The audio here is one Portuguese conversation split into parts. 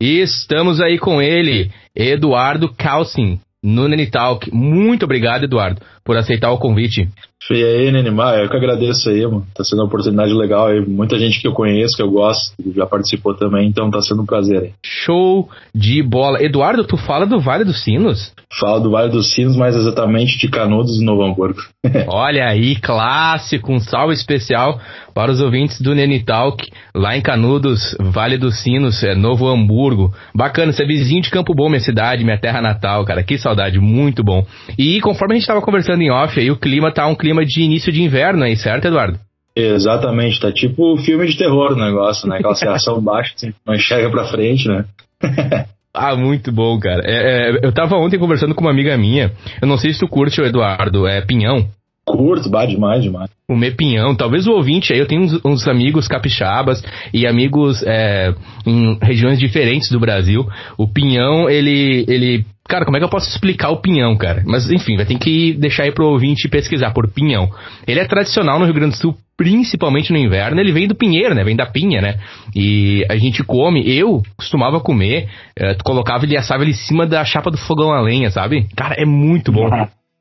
E estamos aí com ele, Eduardo Calcin, no Nenitalk. Muito obrigado, Eduardo, por aceitar o convite. E aí, Nenimar, eu que agradeço aí, mano. Tá sendo uma oportunidade legal aí. Muita gente que eu conheço, que eu gosto, já participou também, então tá sendo um prazer aí. Show de bola. Eduardo, tu fala do Vale dos Sinos? Falo do Vale dos Sinos, mais exatamente de Canudos e Novo Hamburgo. Olha aí, clássico, um salve especial para os ouvintes do Neni Talk, lá em Canudos, Vale dos Sinos, é, Novo Hamburgo. Bacana, você é vizinho de Campo Bom, minha cidade, minha terra natal, cara. Que saudade, muito bom. E conforme a gente tava conversando em off aí, o clima tá um clima de início de inverno aí, certo, Eduardo? Exatamente, tá tipo filme de terror o negócio, né? Aquela aceleração baixa, assim, não enxerga pra frente, né? Ah, muito bom, cara. É, é, eu tava ontem conversando com uma amiga minha. Eu não sei se tu curte, o Eduardo, é pinhão. Curto, bah, demais, demais. Comer pinhão. Talvez o ouvinte aí, eu tenho uns, uns amigos capixabas e amigos é, em regiões diferentes do Brasil. O pinhão, ele, ele. Cara, como é que eu posso explicar o pinhão, cara? Mas enfim, vai ter que deixar aí pro ouvinte pesquisar por pinhão. Ele é tradicional no Rio Grande do Sul, principalmente no inverno. Ele vem do pinheiro, né? Vem da pinha, né? E a gente come. Eu costumava comer, tu colocava ele assava ele em cima da chapa do fogão a lenha, sabe? Cara, é muito bom.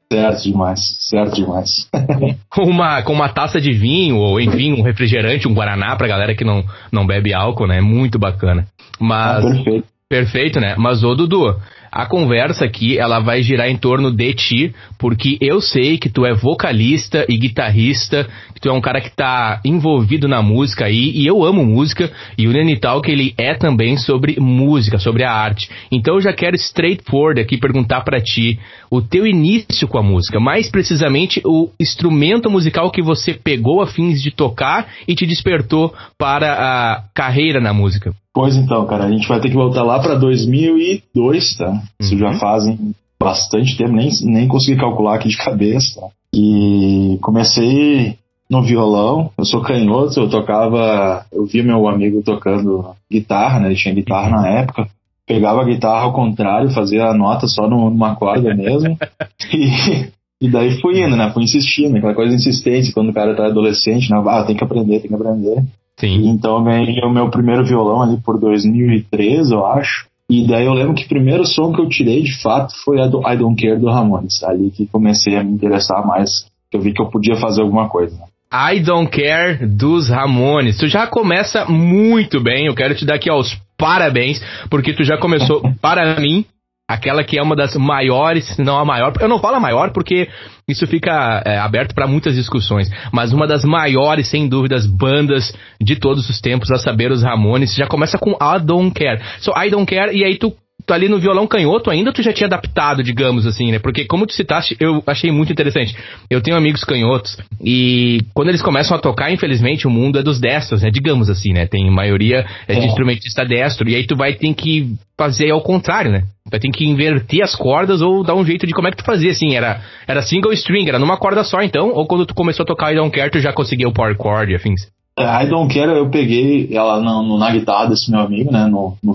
Certo demais, certo demais. com uma, com uma taça de vinho, ou enfim, um refrigerante, um guaraná pra galera que não, não bebe álcool, né? É muito bacana. Mas. Ah, perfeito. Perfeito, né? Mas, ô Dudu, a conversa aqui, ela vai girar em torno de ti, porque eu sei que tu é vocalista e guitarrista, que tu é um cara que tá envolvido na música aí, e eu amo música, e o Nenital que ele é também sobre música, sobre a arte. Então eu já quero straightforward aqui perguntar para ti o teu início com a música, mais precisamente o instrumento musical que você pegou a fins de tocar e te despertou para a carreira na música. Pois então, cara, a gente vai ter que voltar lá pra 2002, tá? Isso Uhum. já fazem bastante tempo, nem, nem consegui calcular aqui de cabeça, tá? E comecei no violão, eu sou canhoto, eu tocava, eu vi meu amigo tocando guitarra, né? Ele tinha guitarra na época. Pegava a guitarra ao contrário, fazia a nota só numa corda mesmo. e, e daí fui indo, né? Fui insistindo, aquela coisa insistente, quando o cara tá adolescente, né? Ah, tem que aprender, tem que aprender. Sim. Então eu ganhei o meu primeiro violão ali por 2013, eu acho. E daí eu lembro que o primeiro som que eu tirei de fato foi a do I Don't Care do Ramones. Ali que comecei a me interessar mais, que eu vi que eu podia fazer alguma coisa. I Don't Care dos Ramones. Tu já começa muito bem. Eu quero te dar aqui ó, os parabéns, porque tu já começou, para mim, aquela que é uma das maiores, se não a maior. Eu não falo a maior porque isso fica é, aberto para muitas discussões, mas uma das maiores, sem dúvidas, bandas de todos os tempos, a saber, os Ramones. Já começa com I Don't Care. So, I Don't Care, e aí tu ali no violão canhoto ainda tu já tinha adaptado, digamos assim, né? Porque como tu citaste, eu achei muito interessante. Eu tenho amigos canhotos e quando eles começam a tocar, infelizmente, o mundo é dos destros, né? Digamos assim, né? Tem maioria é de É. instrumentista destro e aí tu vai ter que fazer ao contrário, né? Vai ter que inverter as cordas ou dar um jeito de como é que tu fazia, assim, era, era single string, era numa corda só então, ou quando tu começou a tocar I Don't Care, tu já conseguia o power chord e afins. É, I Don't Care eu peguei ela no, no- na guitarra desse meu amigo, né? No, no,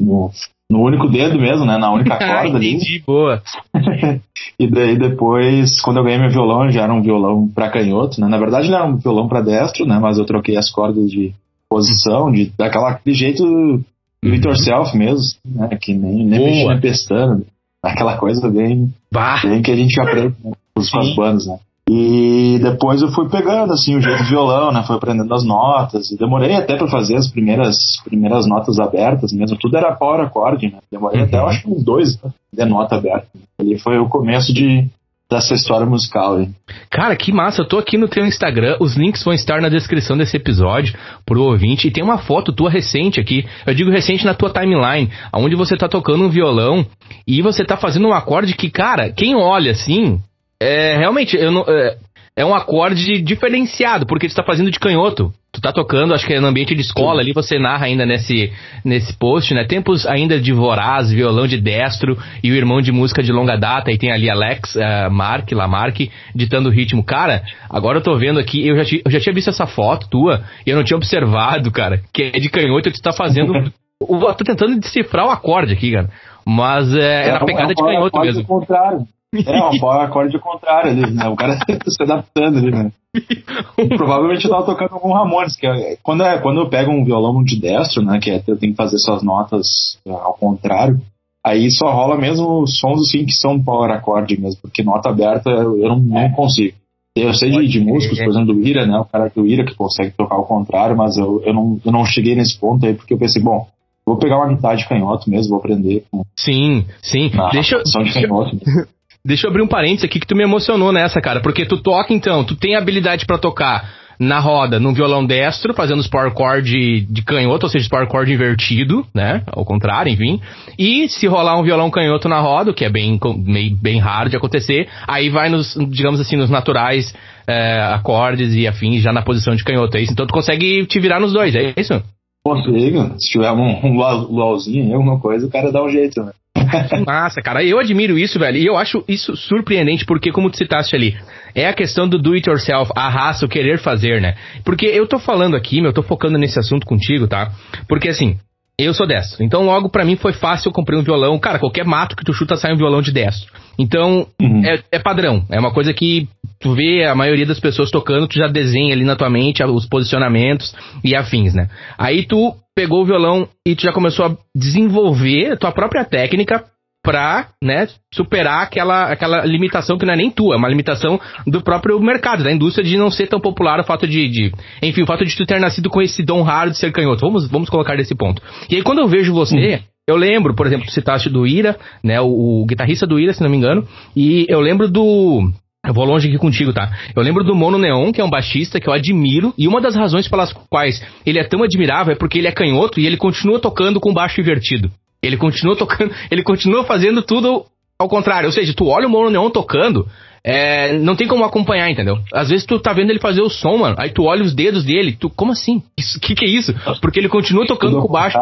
no, no único dedo mesmo, né? Na única corda ali. Entendi, boa. E daí depois, quando eu ganhei meu violão, já era um violão pra canhoto, né? Na verdade ele era um violão pra destro, né? Mas eu troquei as cordas de posição, de daquela aquele jeito do it yourself mesmo, né? Que nem, nem mexer na pestana, aquela coisa bem, Bah. bem que a gente aprende né? com as- bandas, né? E depois eu fui pegando assim o jeito do violão, né? Fui aprendendo as notas. E demorei até pra fazer as primeiras primeiras notas abertas mesmo. Tudo era power acorde, né? Demorei Uhum. até eu acho que uns dois de nota aberta. Ali foi o começo de dessa história musical aí. Cara, que massa. Eu tô aqui no teu Instagram. Os links vão estar na descrição desse episódio pro ouvinte. E tem uma foto tua recente aqui. Eu digo recente na tua timeline, onde você tá tocando um violão e você tá fazendo um acorde que, cara, quem olha assim, é realmente eu não, é, é um acorde diferenciado, porque tu tá fazendo de canhoto. Tu tá tocando, acho que é no ambiente de escola ali, você narra ainda nesse, nesse post, né? Tempos ainda de voraz, violão de destro e o irmão de música de longa data, e tem ali Alex eh, Mark, Lamarck, ditando o ritmo. Cara, agora eu tô vendo aqui, eu já, eu já tinha visto essa foto tua e eu não tinha observado, cara, que é de canhoto e tu tá fazendo Eu tô tentando decifrar o acorde aqui, cara. Mas é, é, é pegada é, de canhoto mesmo. Contrário. É, um acorde contrário ali, né? O cara tá se adaptando ali, né? Provavelmente eu tava tocando algum Ramones, que é, quando, é, quando eu pego um violão de destro, né? Que é, eu tenho que fazer suas notas é, ao contrário, aí só rola mesmo sons assim que são power acorde mesmo, porque nota aberta eu não, não consigo. Eu sei de, de músicos, por exemplo, do Ira, né? O cara do Ira que consegue tocar ao contrário, mas eu, eu, não, eu não cheguei nesse ponto aí porque eu pensei, bom, vou pegar uma guitarra de canhoto mesmo, vou aprender. Sim, sim. Deixa, de canhoto, deixa eu abrir um parênteses aqui que tu me emocionou nessa, cara, porque tu toca então, tu tem habilidade para tocar na roda num violão destro, fazendo os power chord de, canhoto, ou seja, os power chord invertido, né? Ao contrário, enfim. E se rolar um violão canhoto na roda, que é bem, bem, bem raro de acontecer, aí vai nos, digamos assim, nos naturais é, acordes e afins, já na posição de canhoto. É isso? Então tu consegue te virar nos dois, é isso? Consigo. Se tiver um, um luauzinho, alguma coisa, o cara dá um jeito, né? Massa, cara. Eu admiro isso, velho. E eu acho isso surpreendente, porque, como tu citaste ali, é a questão do do it yourself, a raça, o querer fazer, né? Porque eu tô falando aqui, meu, eu tô focando nesse assunto contigo, tá? Porque assim, eu sou destro. Então, logo para mim foi fácil, eu comprei um violão. Cara, qualquer mato que tu chuta sai um violão de destro. Então, uhum. é, é, padrão. É uma coisa que tu vê a maioria das pessoas tocando, tu já desenha ali na tua mente os posicionamentos e afins, né? Aí tu pegou o violão e tu já começou a desenvolver a tua própria técnica pra, né, superar aquela, aquela limitação que não é nem tua, é uma limitação do próprio mercado, da indústria de não ser tão popular o fato de, de enfim, o fato de tu ter nascido com esse dom raro de ser canhoto. Vamos, vamos colocar desse ponto. E aí quando eu vejo você, hum. Eu lembro, por exemplo, tu citaste do Ira, né? O, o, guitarrista do Ira, se não me engano. E eu lembro do. Eu vou longe aqui contigo, tá? Eu lembro do Mono Neon, que é um baixista que eu admiro. E uma das razões pelas quais ele é tão admirável é porque ele é canhoto e ele continua tocando com baixo invertido. Ele continua tocando, ele continua fazendo tudo ao contrário. Ou seja, tu olha o Mono Neon tocando, é, não tem como acompanhar, entendeu? Às vezes tu tá vendo ele fazer o som, mano, aí tu olha os dedos dele, tu, como assim? O que que é isso? Porque ele continua tocando com baixo.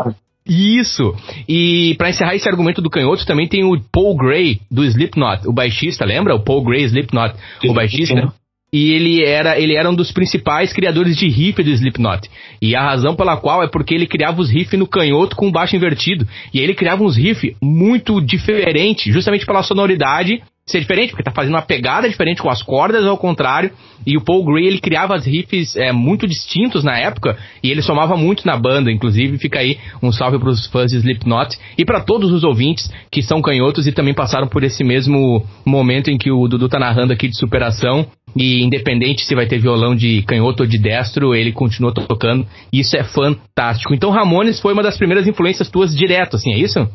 Isso! E para encerrar esse argumento do canhoto, também tem o Paul Gray, do Slipknot, o baixista, lembra? O Paul Gray Slipknot, o baixista e ele era, ele era um dos principais criadores de riff do Slipknot. E a razão pela qual é porque ele criava os riffs no canhoto com baixo invertido. E ele criava uns riffs muito diferentes, justamente pela sonoridade ser diferente, porque tá fazendo uma pegada diferente com as cordas ao contrário. E o Paul Gray ele criava as riffs é, muito distintos na época e ele somava muito na banda. Inclusive, fica aí um salve para os fãs de Slipknot e para todos os ouvintes que são canhotos e também passaram por esse mesmo momento em que o Dudu tá narrando aqui de superação. E independente se vai ter violão de canhoto ou de destro, ele continua tocando. Isso é fantástico. Então, Ramones foi uma das primeiras influências tuas direto, assim, é isso?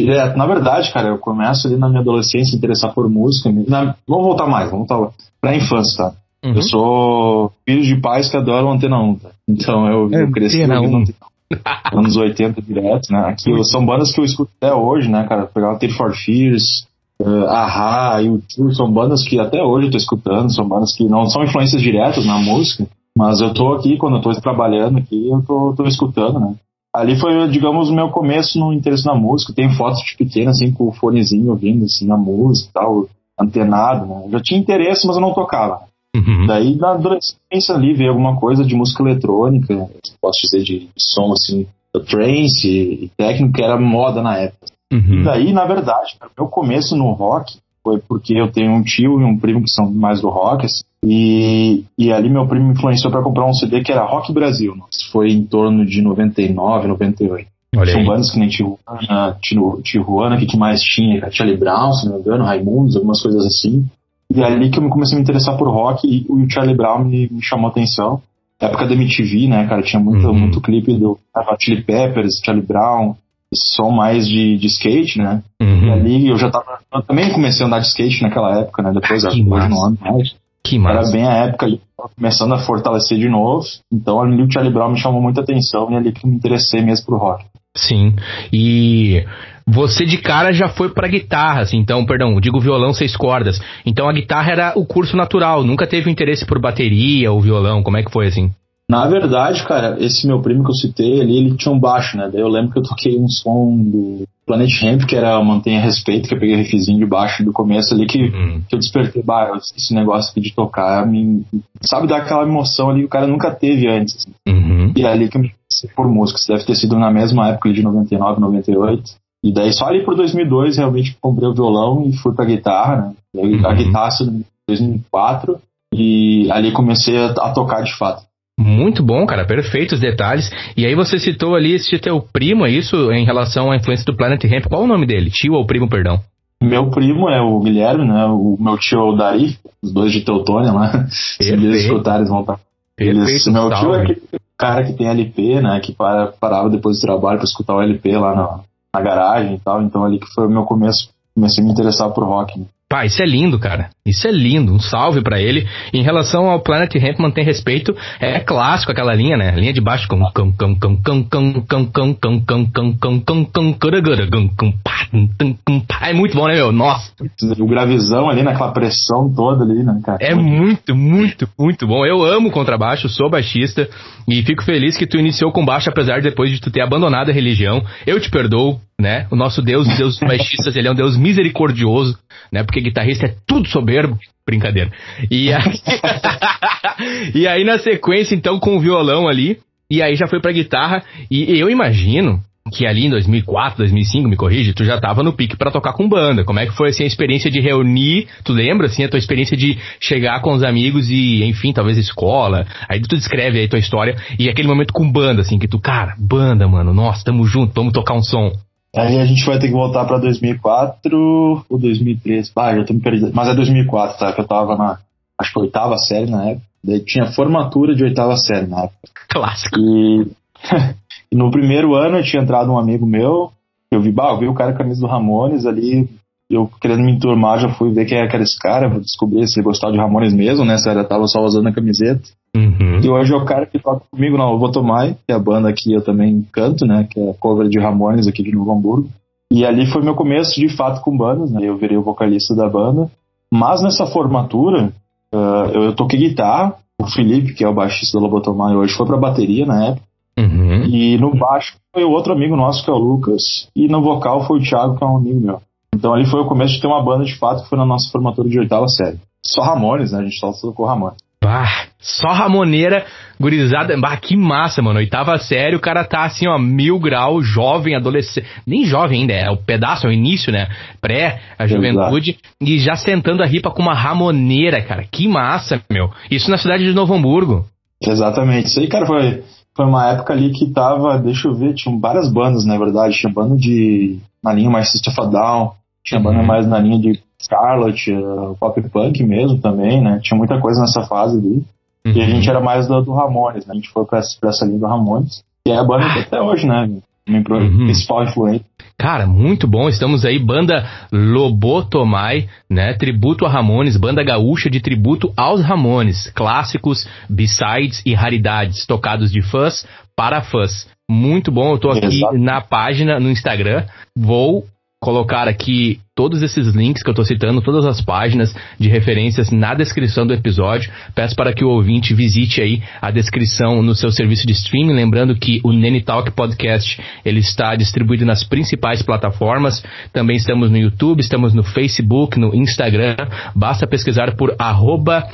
Direto. Na verdade, cara, eu começo ali na minha adolescência a interessar por música. Na, vamos voltar mais, vamos voltar pra infância, tá? Uhum. Eu sou filho de pais que adoram Antena 1, tá? Então eu, eu cresci Antena 1. anos 80 direto, né? Aqui são bandas que eu escuto até hoje, né, cara? Pegar o Tear for Fears, uh, Ahá, YouTube, são bandas que até hoje eu tô escutando, são bandas que não são influências diretas na música, mas eu tô aqui, quando eu tô trabalhando aqui, eu tô, tô escutando, né? Ali foi, digamos, o meu começo no interesse na música. Tem fotos de pequena, assim, com o fonezinho ouvindo, assim, na música e tal, antenado, né? Eu já tinha interesse, mas eu não tocava. Uhum. Daí, na adolescência ali, veio alguma coisa de música eletrônica, posso dizer, de som, assim, trance e, e técnico, que era moda na época. Uhum. E daí, na verdade, meu começo no rock foi porque eu tenho um tio e um primo que são mais do rock, assim, e, e ali meu primo me influenciou para comprar um CD que era Rock Brasil. Isso foi em torno de 99, 98. Olha São bandas que nem Tijuana, Tijuana, que, que mais tinha? Charlie Brown, se não me engano, Raimundos, algumas coisas assim. E é ali que eu comecei a me interessar por rock e o Charlie Brown me, me chamou a atenção. Na época da MTV, né, cara, tinha muito, uhum. muito clipe do Chili Peppers, Charlie Brown, som mais de, de skate, né? Uhum. E ali eu já tava. Eu também comecei a andar de skate naquela época, né? Depois, ah, hoje não ando mais. Que massa. Era bem a época ali, começando a fortalecer de novo. Então ali o Charlie Brown me chamou muita atenção e ali que me interessei mesmo pro rock. Sim. E você de cara já foi pra guitarra, assim, então, perdão, digo violão seis cordas. Então a guitarra era o curso natural, nunca teve interesse por bateria ou violão, como é que foi assim? Na verdade, cara, esse meu primo que eu citei ali, ele tinha um baixo, né? Daí eu lembro que eu toquei um som do Planet Ramp, que era Mantenha Respeito, que eu peguei riffzinho de baixo do começo ali, que, uhum. que eu despertei, bah, esse negócio aqui de tocar, me, sabe, dar aquela emoção ali que o cara nunca teve antes. Assim. Uhum. E é ali que eu me por música. Isso deve ter sido na mesma época de 99, 98. E daí só ali por 2002 realmente comprei o violão e fui pra guitarra, né? Uhum. A guitarra em 2004 e ali comecei a, a tocar de fato. Muito bom, cara, perfeitos detalhes. E aí você citou ali esse teu primo, é isso, em relação à influência do Planet Ramp. Qual o nome dele? Tio ou primo, perdão? Meu primo é o Guilherme, né? O meu tio é o Dari, os dois de Teutônia lá. Se eles escutarem, eles vão estar. Eles, meu tio é aquele cara que tem LP, né? Que para, parava depois do trabalho para escutar o LP lá na, na garagem e tal. Então ali que foi o meu começo. Comecei a me interessar por rock. Né? Pá, isso é lindo, cara. Isso é lindo. Um salve para ele. Em relação ao Planet Ramp, mantém respeito. É clássico aquela linha, né? Linha de baixo com é muito bom, né, meu? Nossa. O gravizão ali naquela pressão toda ali, né, cara? É muito, muito, muito bom. Eu amo contrabaixo, sou baixista e fico feliz que tu iniciou com baixo apesar de depois de tu ter abandonado a religião. Eu te perdoo, né? O nosso Deus, Deus dos baixistas, ele é um Deus misericordioso, né? Porque guitarrista é tudo soberbo. Brincadeira. E aí, e aí na sequência, então, com o violão ali, e aí já foi pra guitarra, e eu imagino que ali em 2004, 2005, me corrige, tu já tava no pique para tocar com banda. Como é que foi assim a experiência de reunir? Tu lembra assim a tua experiência de chegar com os amigos e, enfim, talvez escola. Aí tu descreve aí tua história e aquele momento com banda assim que tu, cara, banda, mano, nossa, tamo junto, vamos tocar um som. Aí a gente vai ter que voltar pra 2004 ou 2003. Ah, já tô me perdendo. Mas é 2004, tá? Que eu tava na, acho que oitava série na época. Daí tinha formatura de oitava série na época. Clássico. E, no primeiro ano eu tinha entrado um amigo meu. Eu vi, bah, eu vi o cara com a camisa do Ramones ali. Eu querendo me enturmar, já fui ver quem era esse cara, vou descobrir se ele gostava de Ramones mesmo, né? Se ele tava só usando a camiseta. Uhum. E hoje é o cara que toca comigo na Votomai, que é a banda que eu também canto, né? Que é a cover de Ramones aqui de Novo Hamburgo. E ali foi meu começo, de fato, com bandas, né? Eu virei o vocalista da banda. Mas nessa formatura, uh, eu toquei guitarra. O Felipe, que é o baixista da Lobotomai hoje, foi pra bateria na época. Uhum. E no baixo foi o outro amigo nosso, que é o Lucas. E no vocal foi o Thiago, que é um amigo meu. Então ali foi o começo de ter uma banda de fato, que foi na nossa formatura de oitava série. Só Ramones, né? A gente só tocou Ramones. Bah, só Ramoneira, gurizada. Bah, que massa, mano. Oitava série, o cara tá assim, ó, mil grau, jovem, adolescente. Nem jovem ainda, é o pedaço, é o início, né? Pré, a juventude. Exato. E já sentando a ripa com uma Ramoneira, cara. Que massa, meu. Isso na cidade de Novo Hamburgo. Exatamente. Isso aí, cara, foi, foi uma época ali que tava, deixa eu ver, tinha várias bandas, na verdade. Tinha banda de. na linha mais System Down. Tinha banda uhum. mais na linha de Scarlet, uh, pop punk mesmo também, né? Tinha muita coisa nessa fase ali. Uhum. E a gente era mais do, do Ramones, né? A gente foi pra, pra essa linha do Ramones. E é a banda ah. até hoje, né? Minha uhum. principal influência. Cara, muito bom. Estamos aí, banda Lobotomai, né? Tributo a Ramones, banda gaúcha de tributo aos Ramones. Clássicos, b-sides e raridades, tocados de fãs para fãs. Muito bom. Eu tô aqui Exato. na página no Instagram. Vou colocar aqui todos esses links que eu estou citando, todas as páginas de referências na descrição do episódio. Peço para que o ouvinte visite aí a descrição no seu serviço de streaming, lembrando que o Nene Talk Podcast ele está distribuído nas principais plataformas. Também estamos no YouTube, estamos no Facebook, no Instagram. Basta pesquisar por arroba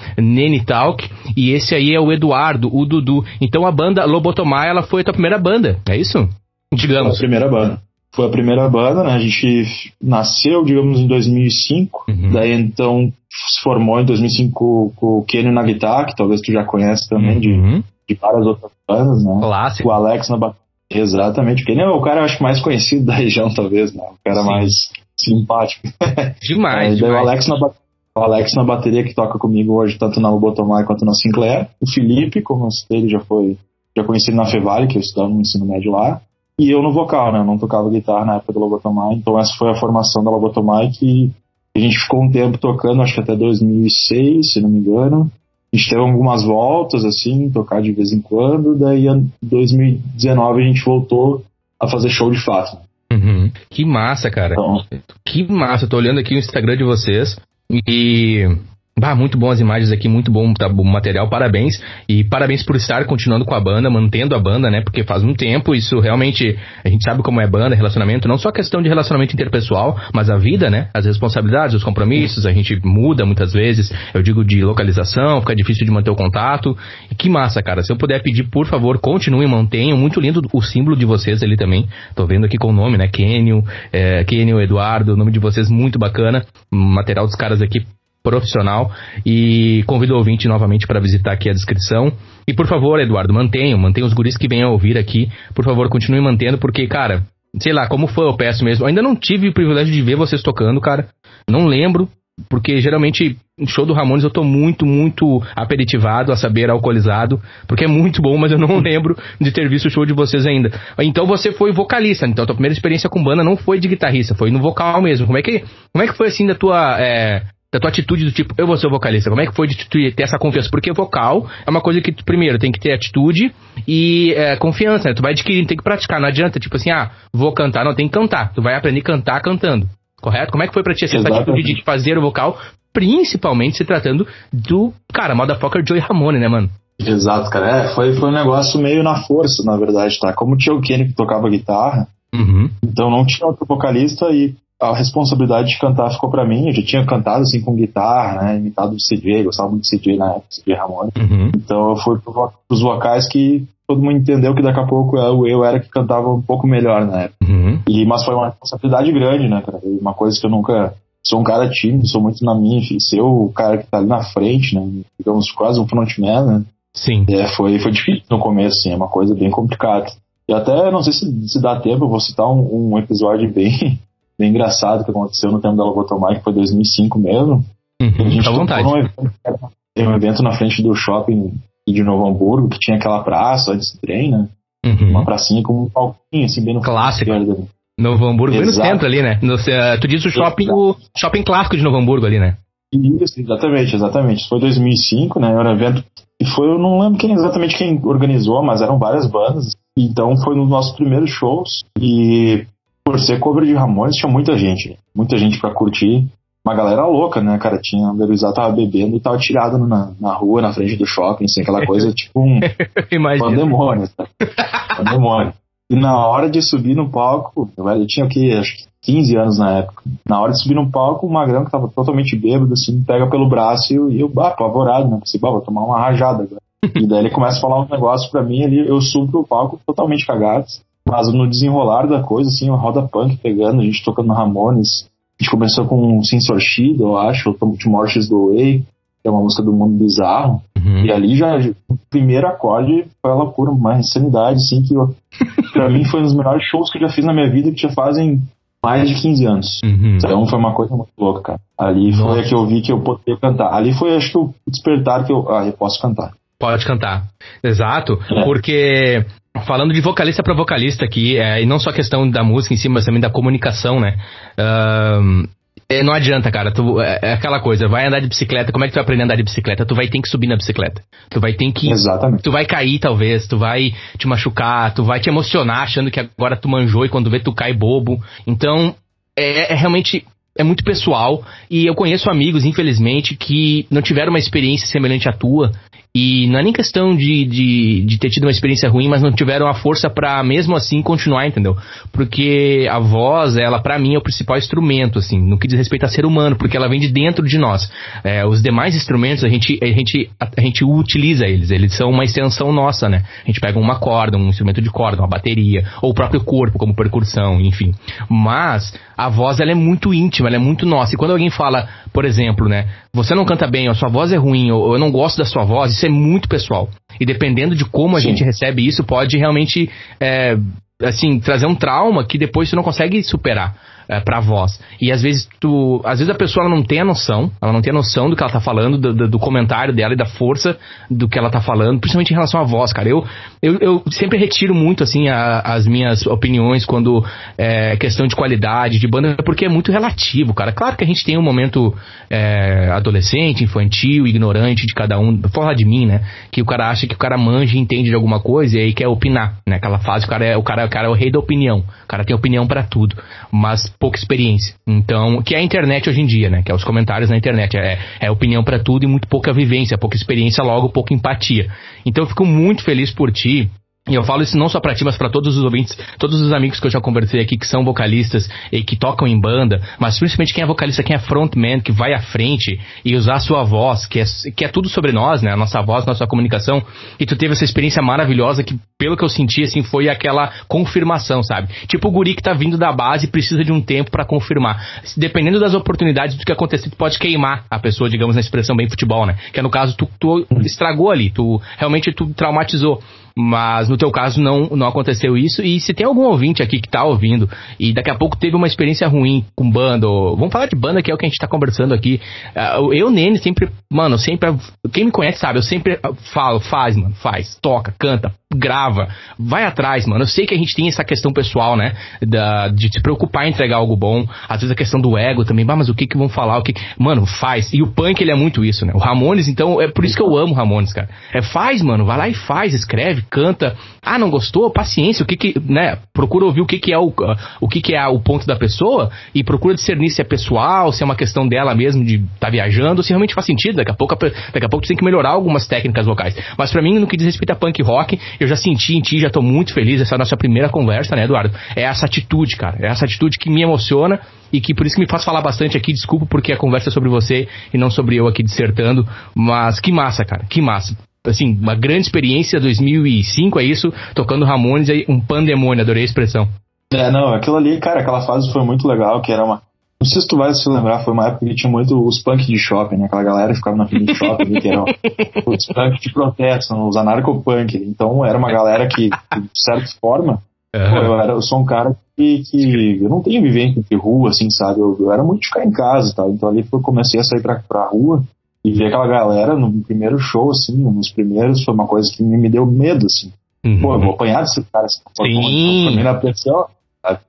Talk. E esse aí é o Eduardo, o Dudu. Então a banda Lobotomai, ela foi a tua primeira banda, é isso? Digamos. A primeira banda foi a primeira banda, né? A gente nasceu, digamos, em 2005. Uhum. Daí então se formou em 2005 com o Kenny na guitarra, que talvez tu já conhece também uhum. de, de várias outras bandas, né? Clássico. O Alex na bateria. Exatamente. O Kenny é o cara, acho, mais conhecido da região, talvez, né? O cara Sim. mais simpático. Demais, demais. O Alex na bateria. O Alex na bateria que toca comigo hoje, tanto na Lobotomai quanto na Sinclair. O Felipe, como eu citei, ele já foi já conhecido na Fevale, que eu estudava no ensino médio lá. E eu no vocal, né? Eu não tocava guitarra na época do Lobotomai, então essa foi a formação da Lobotomai que a gente ficou um tempo tocando, acho que até 2006, se não me engano. A gente teve algumas voltas, assim, tocar de vez em quando, daí em 2019 a gente voltou a fazer show de fato. Uhum. Que massa, cara. Então, que massa. Eu tô olhando aqui o Instagram de vocês e Bah, muito bom as imagens aqui, muito bom tá, bom material, parabéns. E parabéns por estar continuando com a banda, mantendo a banda, né? Porque faz um tempo, isso realmente, a gente sabe como é banda, relacionamento, não só questão de relacionamento interpessoal, mas a vida, né? As responsabilidades, os compromissos, a gente muda muitas vezes, eu digo de localização, fica difícil de manter o contato. E que massa, cara. Se eu puder pedir, por favor, continuem, mantenham. Muito lindo o símbolo de vocês ali também. Tô vendo aqui com o nome, né? Kenio, é, Kenio, Eduardo, o nome de vocês muito bacana. Material dos caras aqui profissional e convido o ouvinte novamente para visitar aqui a descrição. E por favor, Eduardo, mantenham, mantenham os guris que venham ouvir aqui. Por favor, continue mantendo, porque, cara, sei lá, como foi eu peço mesmo. Ainda não tive o privilégio de ver vocês tocando, cara. Não lembro, porque geralmente no show do Ramones eu tô muito, muito aperitivado, a saber, alcoolizado, porque é muito bom, mas eu não lembro de ter visto o show de vocês ainda. Então você foi vocalista, então a tua primeira experiência com banda não foi de guitarrista, foi no vocal mesmo. Como é que, como é que foi assim da tua, é, da tua atitude do tipo, eu vou ser o vocalista. Como é que foi de ter essa confiança? Porque vocal é uma coisa que, tu, primeiro, tem que ter atitude e é, confiança, né? Tu vai adquirindo, tem que praticar. Não adianta, tipo assim, ah, vou cantar. Não, tem que cantar. Tu vai aprender a cantar cantando. Correto? Como é que foi pra ti essa atitude de fazer o vocal, principalmente se tratando do, cara, motherfucker Joey Ramone, né, mano? Exato, cara. É, foi, foi um negócio meio na força, na verdade, tá? Como tinha o Kenny que tocava guitarra, uhum. então não tinha outro vocalista e a responsabilidade de cantar ficou para mim. Eu já tinha cantado assim com guitarra, né, imitado do CJ, gostava muito do CJ na época, CJ Ramone. Uhum. Então eu fui pros vocais que todo mundo entendeu que daqui a pouco eu, eu era que cantava um pouco melhor na época. Uhum. E, mas foi uma responsabilidade grande, né, cara? Uma coisa que eu nunca. Sou um cara tímido, sou muito na minha, enfim, ser o cara que tá ali na frente, né? Digamos, quase um frontman, né? Sim. É, foi, foi difícil no começo, assim, é uma coisa bem complicada. E até, não sei se, se dá tempo, eu vou citar um, um episódio bem, bem engraçado que aconteceu no tempo da Logotomai, que foi 2005 mesmo. Uhum, a gente à vontade. Um evento, um evento na frente do shopping de Novo Hamburgo, que tinha aquela praça antes do trem, né? Uhum. Uma pracinha com um palquinho, assim, bem no Clássico. Novo Hamburgo, bem no centro ali, né? No, uh, tu diz o shopping, o shopping clássico de Novo Hamburgo ali, né? Isso, exatamente, exatamente. Isso foi 2005, né? Era um evento. E foi, eu não lembro quem exatamente quem organizou, mas eram várias bandas. Então foi um dos nossos primeiros shows. E por ser cover de Ramones, tinha muita gente. Muita gente para curtir. Uma galera louca, né, cara? Tinha, o Garizal tava bebendo e tava tirado na, na rua, na frente do shopping, assim, aquela coisa tipo um pandemônio, tá? pandemônio. E na hora de subir no palco, eu tinha o que, acho que 15 anos na época. Na hora de subir no palco, o Magrão, que tava totalmente bêbado, assim, pega pelo braço e eu, eu bah, apavorado, né? Pensei, bah, vou tomar uma rajada agora. e daí ele começa a falar um negócio pra mim ali, eu subo pro palco totalmente cagado. Mas no desenrolar da coisa, assim, uma roda punk pegando, a gente tocando Ramones. A gente começou com um Sensor Shield, eu acho, o Mortis do Way, que é uma música do mundo bizarro. Uhum. E ali já, o primeiro acorde foi uma loucura, uma insanidade, assim, que eu, pra mim foi um dos melhores shows que eu já fiz na minha vida, que já fazem mais de 15 anos. Uhum. Então foi uma coisa muito louca, cara. Ali Nossa. foi a que eu vi que eu poderia cantar. Ali foi, acho que, o despertar que eu, ah, eu posso cantar. Pode cantar. Exato. É. Porque falando de vocalista para vocalista aqui, é, e não só a questão da música em si, mas também da comunicação, né? Uh, é, não adianta, cara. Tu, é, é, aquela coisa, vai andar de bicicleta, como é que tu vai aprender a andar de bicicleta? Tu vai ter que subir na bicicleta. Tu vai ter que. Exatamente. Tu vai cair, talvez, tu vai te machucar, tu vai te emocionar achando que agora tu manjou e quando vê tu cai bobo. Então, é, é realmente é muito pessoal e eu conheço amigos, infelizmente, que não tiveram uma experiência semelhante à tua e não é nem questão de, de, de ter tido uma experiência ruim, mas não tiveram a força para mesmo assim continuar, entendeu? Porque a voz, ela para mim é o principal instrumento, assim, no que diz respeito a ser humano, porque ela vem de dentro de nós. É, os demais instrumentos a gente, a, gente, a, gente utiliza eles, eles são uma extensão nossa, né? A gente pega uma corda, um instrumento de corda, uma bateria, ou o próprio corpo como percussão, enfim. Mas a voz ela é muito íntima, ela é muito nossa. E quando alguém fala, por exemplo, né, você não canta bem, ou a sua voz é ruim, ou eu não gosto da sua voz, isso é muito pessoal. E dependendo de como a Sim. gente recebe isso, pode realmente, é, assim, trazer um trauma que depois você não consegue superar é, pra voz. E às vezes tu. Às vezes a pessoa não tem a noção, ela não tem a noção do que ela tá falando, do, do, do comentário dela e da força do que ela tá falando, principalmente em relação à voz, cara. Eu, eu, eu sempre retiro muito, assim, a, as minhas opiniões quando é questão de qualidade, de banda, porque é muito relativo, cara. Claro que a gente tem um momento é, adolescente, infantil, ignorante de cada um, fora de mim, né? Que o cara acha que o cara manja e entende de alguma coisa e aí quer opinar, né? Aquela fase, o cara é o cara, o cara é o rei da opinião. O cara tem opinião para tudo. Mas pouca experiência. Então, que é a internet hoje em dia, né? Que é os comentários na internet. É, é opinião para tudo e muito pouca vivência, pouca experiência, logo pouca empatia. Então, eu fico muito feliz por ti e eu falo isso não só para ti, mas para todos os ouvintes, todos os amigos que eu já conversei aqui que são vocalistas e que tocam em banda, mas principalmente quem é vocalista, quem é frontman, que vai à frente e usar a sua voz, que é, que é tudo sobre nós, né? A nossa voz, nossa comunicação. E tu teve essa experiência maravilhosa que, pelo que eu senti, assim, foi aquela confirmação, sabe? Tipo o guri que tá vindo da base e precisa de um tempo para confirmar. Dependendo das oportunidades do que acontecer, tu pode queimar a pessoa, digamos, na expressão bem futebol, né? Que é no caso, tu, tu estragou ali, tu realmente tu traumatizou. Mas no teu caso não, não aconteceu isso. E se tem algum ouvinte aqui que tá ouvindo e daqui a pouco teve uma experiência ruim com banda, ou, vamos falar de banda que é o que a gente tá conversando aqui. Uh, eu, Nene, sempre, mano, sempre. Quem me conhece sabe, eu sempre falo, faz, mano, faz, toca, canta, grava, vai atrás, mano. Eu sei que a gente tem essa questão pessoal, né? Da, de se preocupar em entregar algo bom. Às vezes a questão do ego também, mas o que que vão falar? O que. Mano, faz. E o punk, ele é muito isso, né? O Ramones, então, é por isso que eu amo Ramones, cara. É faz, mano, vai lá e faz, escreve, canta. Ah, não gostou? Paciência. O que que, né? Procura ouvir o que que é o, o que que é o ponto da pessoa e procura discernir se é pessoal, se é uma questão dela mesmo de estar tá viajando, se realmente faz sentido. Daqui a pouco, daqui a pouco tu tem que melhorar algumas técnicas vocais. Mas para mim, no que diz respeito a punk rock, eu já senti em ti, já tô muito feliz. Essa é a nossa primeira conversa, né, Eduardo? É essa atitude, cara. É essa atitude que me emociona e que por isso que me faz falar bastante aqui. Desculpa porque a conversa é sobre você e não sobre eu aqui dissertando. Mas que massa, cara. Que massa. Assim, uma grande experiência 2005, é isso? Tocando Ramones, um pandemônio, adorei a expressão. É, não, aquilo ali, cara, aquela fase foi muito legal, que era uma, não sei se tu vai se lembrar, foi uma época que tinha muito os punk de shopping, né? Aquela galera que ficava na frente de shopping, que eram os punk de protesto, os anarcopunk. Então era uma galera que, de certa forma, uhum. pô, eu, era, eu sou um cara que, que eu não tenho vivência de rua, assim, sabe? Eu, eu, era muito de ficar em casa e tal. Então ali eu comecei a sair pra, pra rua e ver aquela galera no primeiro show, assim, nos primeiros, foi uma coisa que me, deu medo, assim. Uhum. Pô, eu vou apanhar desse cara, assim, Sim. na pressão, sabe?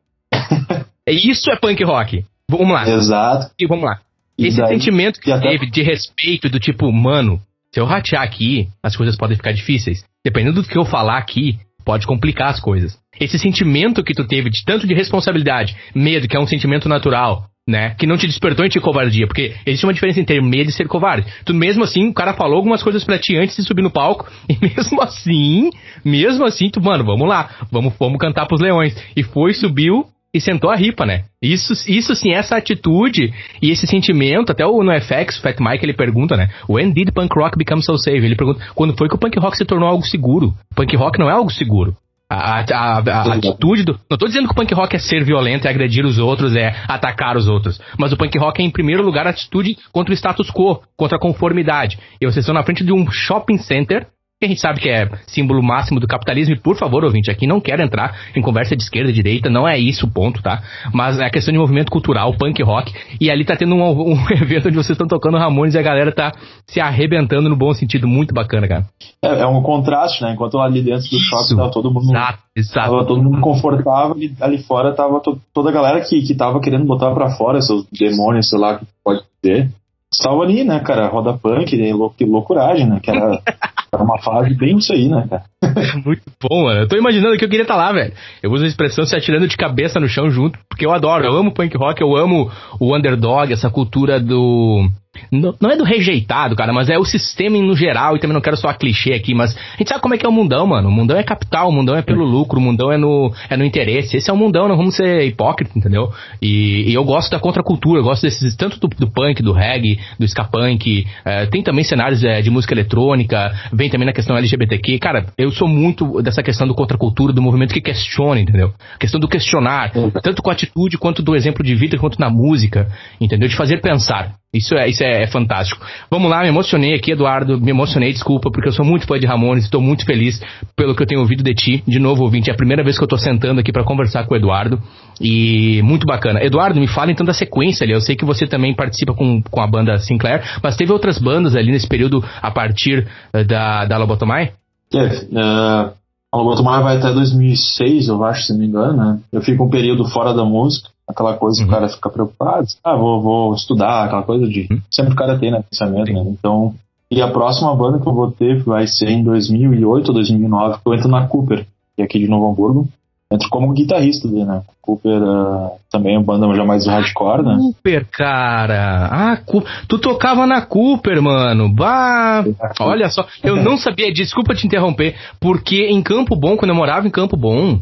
Isso é punk rock. Vamos lá. Exato. E vamos lá. E Esse daí, sentimento que até... teve de respeito, do tipo, mano, se eu ratear aqui, as coisas podem ficar difíceis. Dependendo do que eu falar aqui, pode complicar as coisas. Esse sentimento que tu teve de tanto de responsabilidade, medo, que é um sentimento natural, né? Que não te despertou em ti covardia, porque existe uma diferença entre medo e ser covarde. Tu mesmo assim, o cara falou algumas coisas para ti antes de subir no palco, e mesmo assim, mesmo assim, tu, mano, vamos lá, vamos, vamos cantar pros leões. E foi, subiu, e sentou a ripa, né? Isso, isso sim, essa atitude e esse sentimento, até o no FX, o Fat Mike, ele pergunta, né? When did punk rock become so safe? Ele pergunta, quando foi que o punk rock se tornou algo seguro? Punk rock não é algo seguro. A, a, a, atitude do. Não tô dizendo que o punk rock é ser violento, é agredir os outros, é atacar os outros. Mas o punk rock é, em primeiro lugar, a atitude contra o status quo, contra a conformidade. E vocês estão na frente de um shopping center que a gente sabe que é símbolo máximo do capitalismo, e por favor, ouvinte, aqui não quero entrar em conversa de esquerda e direita, não é isso o ponto, tá? Mas é a questão de movimento cultural, punk rock, e ali tá tendo um, um evento onde vocês estão tocando Ramones e a galera tá se arrebentando no bom sentido, muito bacana, cara. É, é um contraste, né? Enquanto ali dentro do shopping tava todo mundo. Exato, exato. Tava todo mundo confortável e ali fora tava to, toda a galera que, que tava querendo botar pra fora seus demônios, sei lá, que pode ter. Estava ali, né, cara? Roda punk, né, loucuragem, né? Que era Era uma fase bem isso aí, né, cara? Muito bom, mano. Eu tô imaginando que eu queria estar tá lá, velho. Eu uso a expressão se atirando de cabeça no chão junto, porque eu adoro, eu amo punk rock, eu amo o underdog, essa cultura do não, não, é do rejeitado, cara, mas é o sistema no geral, e também não quero só a clichê aqui, mas a gente sabe como é que é o mundão, mano. O mundão é capital, o mundão é pelo lucro, o mundão é no, é no interesse. Esse é o mundão, não vamos ser hipócritas, entendeu? E, e, eu gosto da contracultura, eu gosto desses, tanto do, do punk, do reggae, do ska punk, é, tem também cenários é, de música eletrônica, vem também na questão LGBTQ. Cara, eu sou muito dessa questão do contracultura, do movimento que questiona, entendeu? A questão do questionar, tanto com a atitude quanto do exemplo de vida, quanto na música, entendeu? De fazer pensar. Isso é, isso é, é, fantástico. Vamos lá, me emocionei aqui, Eduardo. Me emocionei, desculpa, porque eu sou muito fã de Ramones estou muito feliz pelo que eu tenho ouvido de ti. De novo, ouvinte, é a primeira vez que eu estou sentando aqui para conversar com o Eduardo. E muito bacana. Eduardo, me fala então da sequência ali. Eu sei que você também participa com, com a banda Sinclair, mas teve outras bandas ali nesse período a partir uh, da, da Lobotomai? Teve. Uh, a Lobotomai vai até 2006, eu acho, se não me engano, né? Eu fico um período fora da música aquela coisa uhum. que o uhum. cara fica preocupado, ah, vou, vou estudar, aquela coisa de. Uhum. Sempre o cara tem, né, pensamento, né? Então. E a próxima banda que eu vou ter vai ser em 2008 ou 2009, que eu entro na Cooper, que é aqui de Novo Hamburgo. Entro como guitarrista ali, né? Cooper uh, também é banda já mais hardcore, né? Cooper, cara. Ah, tu tocava na Cooper, mano. Bah, olha só, eu não sabia, desculpa te interromper, porque em Campo Bom, quando eu morava em Campo Bom,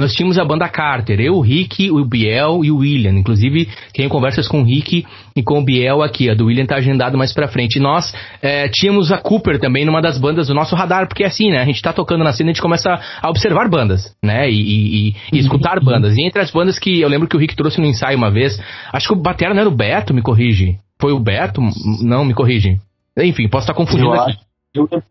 nós tínhamos a banda Carter, eu, o Rick, o Biel e o William. Inclusive, quem conversas com o Rick e com o Biel aqui, a do William tá agendado mais pra frente. E nós é, tínhamos a Cooper também numa das bandas do nosso radar, porque é assim, né? A gente tá tocando na cena e a gente começa a observar bandas, né? E, e, e, e escutar uhum. bandas. E entre as bandas que eu lembro que o Rick trouxe no ensaio uma vez, acho que o Batera não era o Beto, me corrige. Foi o Beto? Não, me corrige. Enfim, posso estar confundindo eu aqui. Eu, eu,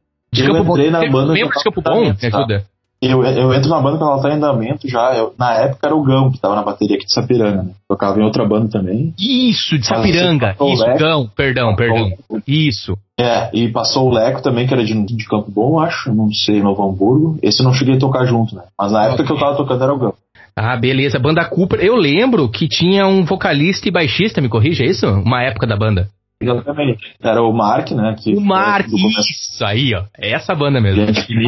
eu entrei na banda. Lembra de Campo Bom? Me ajuda. Eu, eu entro na banda quando ela tá em andamento já. Eu, na época era o Gão que tava na bateria aqui de Sapiranga, né? Tocava em outra banda também. Isso, de Sapiranga. Isso, Leco, Gão, perdão, perdão. Isso. É, e passou o Leco também, que era de, de Campo Bom, acho, não sei, Novo Hamburgo. Esse eu não cheguei a tocar junto, né? Mas na época que eu tava tocando era o Gão. Ah, beleza. Banda Cooper. Eu lembro que tinha um vocalista e baixista, me corrija, é isso? Uma época da banda. Exatamente. Era o Mark, né? Que o Mark, isso aí, ó. É essa banda mesmo.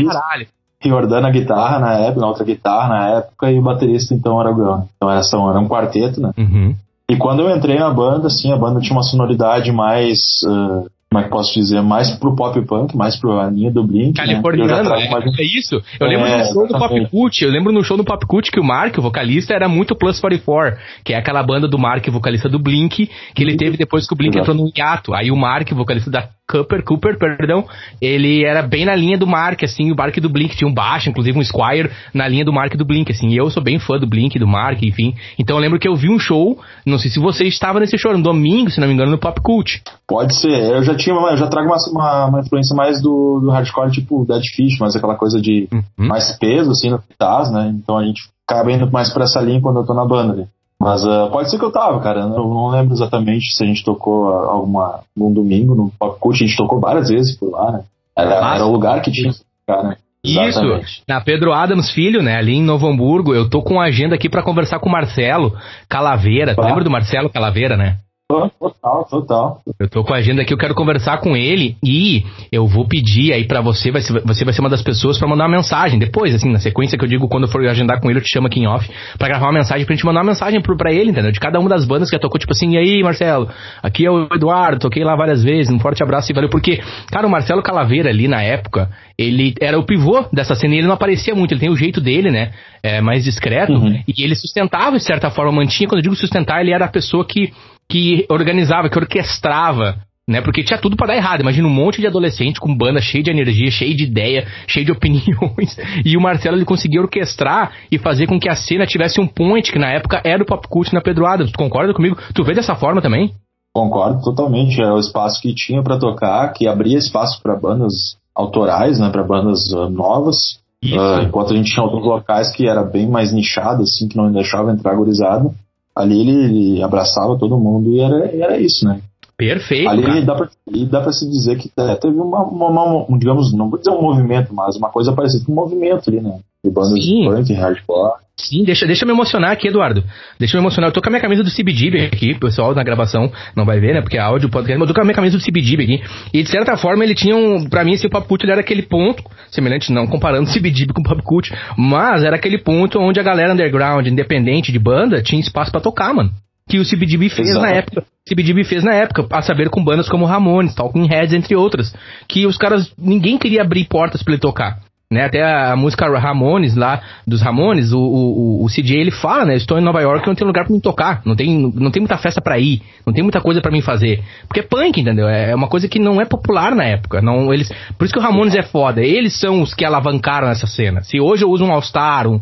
Caralho. Riordan na guitarra na época, na outra guitarra na época, e o baterista então era o Grão. Então era, só, era um quarteto, né? Uhum. E quando eu entrei na banda, assim, a banda tinha uma sonoridade mais. Uh, como é que posso dizer? Mais pro pop punk, mais pro linha do Blink. Né? Californiano, né? é, é, isso. Eu lembro é, no show do Pop Cult, eu lembro no show do Pop Cult que o Mark, o vocalista, era muito Plus 44, que é aquela banda do Mark, vocalista do Blink, que ele teve depois que o Blink Exato. entrou no hiato. Aí o Mark, vocalista da Cooper, Cooper, perdão, ele era bem na linha do Mark, assim, o Mark do Blink, tinha um baixo, inclusive um Squire na linha do Mark do Blink, assim, e eu sou bem fã do Blink, do Mark, enfim. Então eu lembro que eu vi um show, não sei se você estava nesse show, no domingo, se não me engano, no Pop Cult. Pode ser, eu já tinha, eu já trago uma, uma, uma influência mais do, do, hardcore, tipo Dead Fish, mas aquela coisa de uhum. mais peso, assim, no guitarras, né, então a gente acaba indo mais pra essa linha quando eu tô na banda, né. Mas uh, pode ser que eu tava, cara. Eu não lembro exatamente se a gente tocou alguma um domingo no Pop Cult. A gente tocou várias vezes por lá, né? Era, era o lugar que tinha cara, né? Isso, na Pedro Adams Filho, né, ali em Novo Hamburgo, eu tô com uma agenda aqui para conversar com o Marcelo Calaveira. Tu lembra do Marcelo Calaveira, né? Total, total. Eu tô com a agenda aqui, eu quero conversar com ele e eu vou pedir aí para você, vai ser, você vai ser uma das pessoas para mandar uma mensagem. Depois, assim, na sequência que eu digo, quando eu for agendar com ele, eu te chamo aqui em off para gravar uma mensagem pra gente mandar uma mensagem pro, pra ele, entendeu? De cada uma das bandas que tocou, tipo assim, e aí, Marcelo, aqui é o Eduardo, toquei lá várias vezes, um forte abraço e valeu. Porque, cara, o Marcelo Calaveira ali na época, ele era o pivô dessa cena e ele não aparecia muito, ele tem o jeito dele, né? É, mais discreto, uhum. e ele sustentava, de certa forma, mantinha. Quando eu digo sustentar, ele era a pessoa que que organizava, que orquestrava né? Porque tinha tudo para dar errado. Imagina um monte de adolescente com banda cheia de energia, cheia de ideia, cheia de opiniões. E o Marcelo ele conseguia orquestrar e fazer com que a cena tivesse um point que na época era o pop cult na Pedroada. Tu concorda comigo? Tu vê dessa forma também? Concordo totalmente. É o espaço que tinha para tocar, que abria espaço para bandas autorais, né? Para bandas uh, novas. Uh, enquanto a gente tinha outros locais que era bem mais nichado, assim, que não deixava entrar gurizado ali ele, abraçava todo mundo e era, era isso, né? Perfeito. Ali dá pra, dá pra se dizer que é, teve uma, uma, uma, um, digamos, não vou dizer um movimento, mas uma coisa parecida com um movimento ali, né? De bandas de punk, hardcore. Sim, deixa, deixa eu me emocionar aqui, Eduardo. Deixa eu me emocionar. Eu tô com a minha camisa do CBGB aqui, pessoal na gravação não vai ver, né? Porque é áudio, podcast, mas eu tô com a minha camisa do CBGB aqui. E de certa forma ele tinha um. Pra mim, esse Pop Cult era aquele ponto, semelhante, não comparando o CBGB com o Pop Cult, mas era aquele ponto onde a galera underground, independente de banda, tinha espaço para tocar, mano que o CBGB fez Exato. na época. CBGB fez na época, a saber com bandas como Ramones, Talking Heads, entre outras. Que os caras, ninguém queria abrir portas para ele tocar. Né, até a, música Ramones lá, dos Ramones, o, o, o CJ ele fala, né? Estou em Nova York não tem lugar para me tocar, não tem, não tem muita festa para ir, não tem muita coisa para mim fazer. Porque é punk, entendeu? É, é uma coisa que não é popular na época. Não, eles, por isso que o Ramones é foda. Eles são os que alavancaram essa cena. Se hoje eu uso um All-Star, um,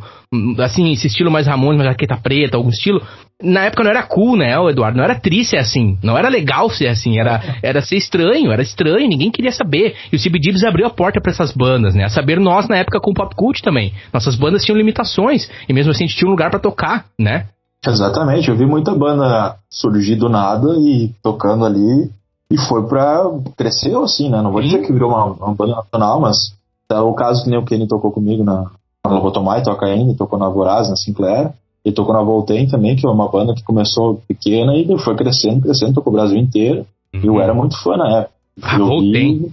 assim, esse estilo mais Ramones, uma jaqueta preta, algum estilo, na época não era cool, né, Eduardo? Não era triste ser assim. Não era legal ser assim. Era, era ser estranho, era estranho, ninguém queria saber. E o CBGBs abriu a porta para essas bandas, né? A saber nós na época com o Pop Cult também. Nossas bandas tinham limitações. E mesmo assim a gente tinha um lugar para tocar, né? Exatamente. Eu vi muita banda surgir do nada e tocando ali. E foi pra. Cresceu assim, né? Não vou dizer que virou uma, uma banda nacional, mas. É o caso que nem o Kenny tocou comigo na, na Lobotomai, toca ainda, tocou na Voraz, na Sinclair. E tocou na Voltem também, que é uma banda que começou pequena e foi crescendo, crescendo, tocou o Brasil inteiro. Uhum. E eu era muito fã na época. Ah, Voltem,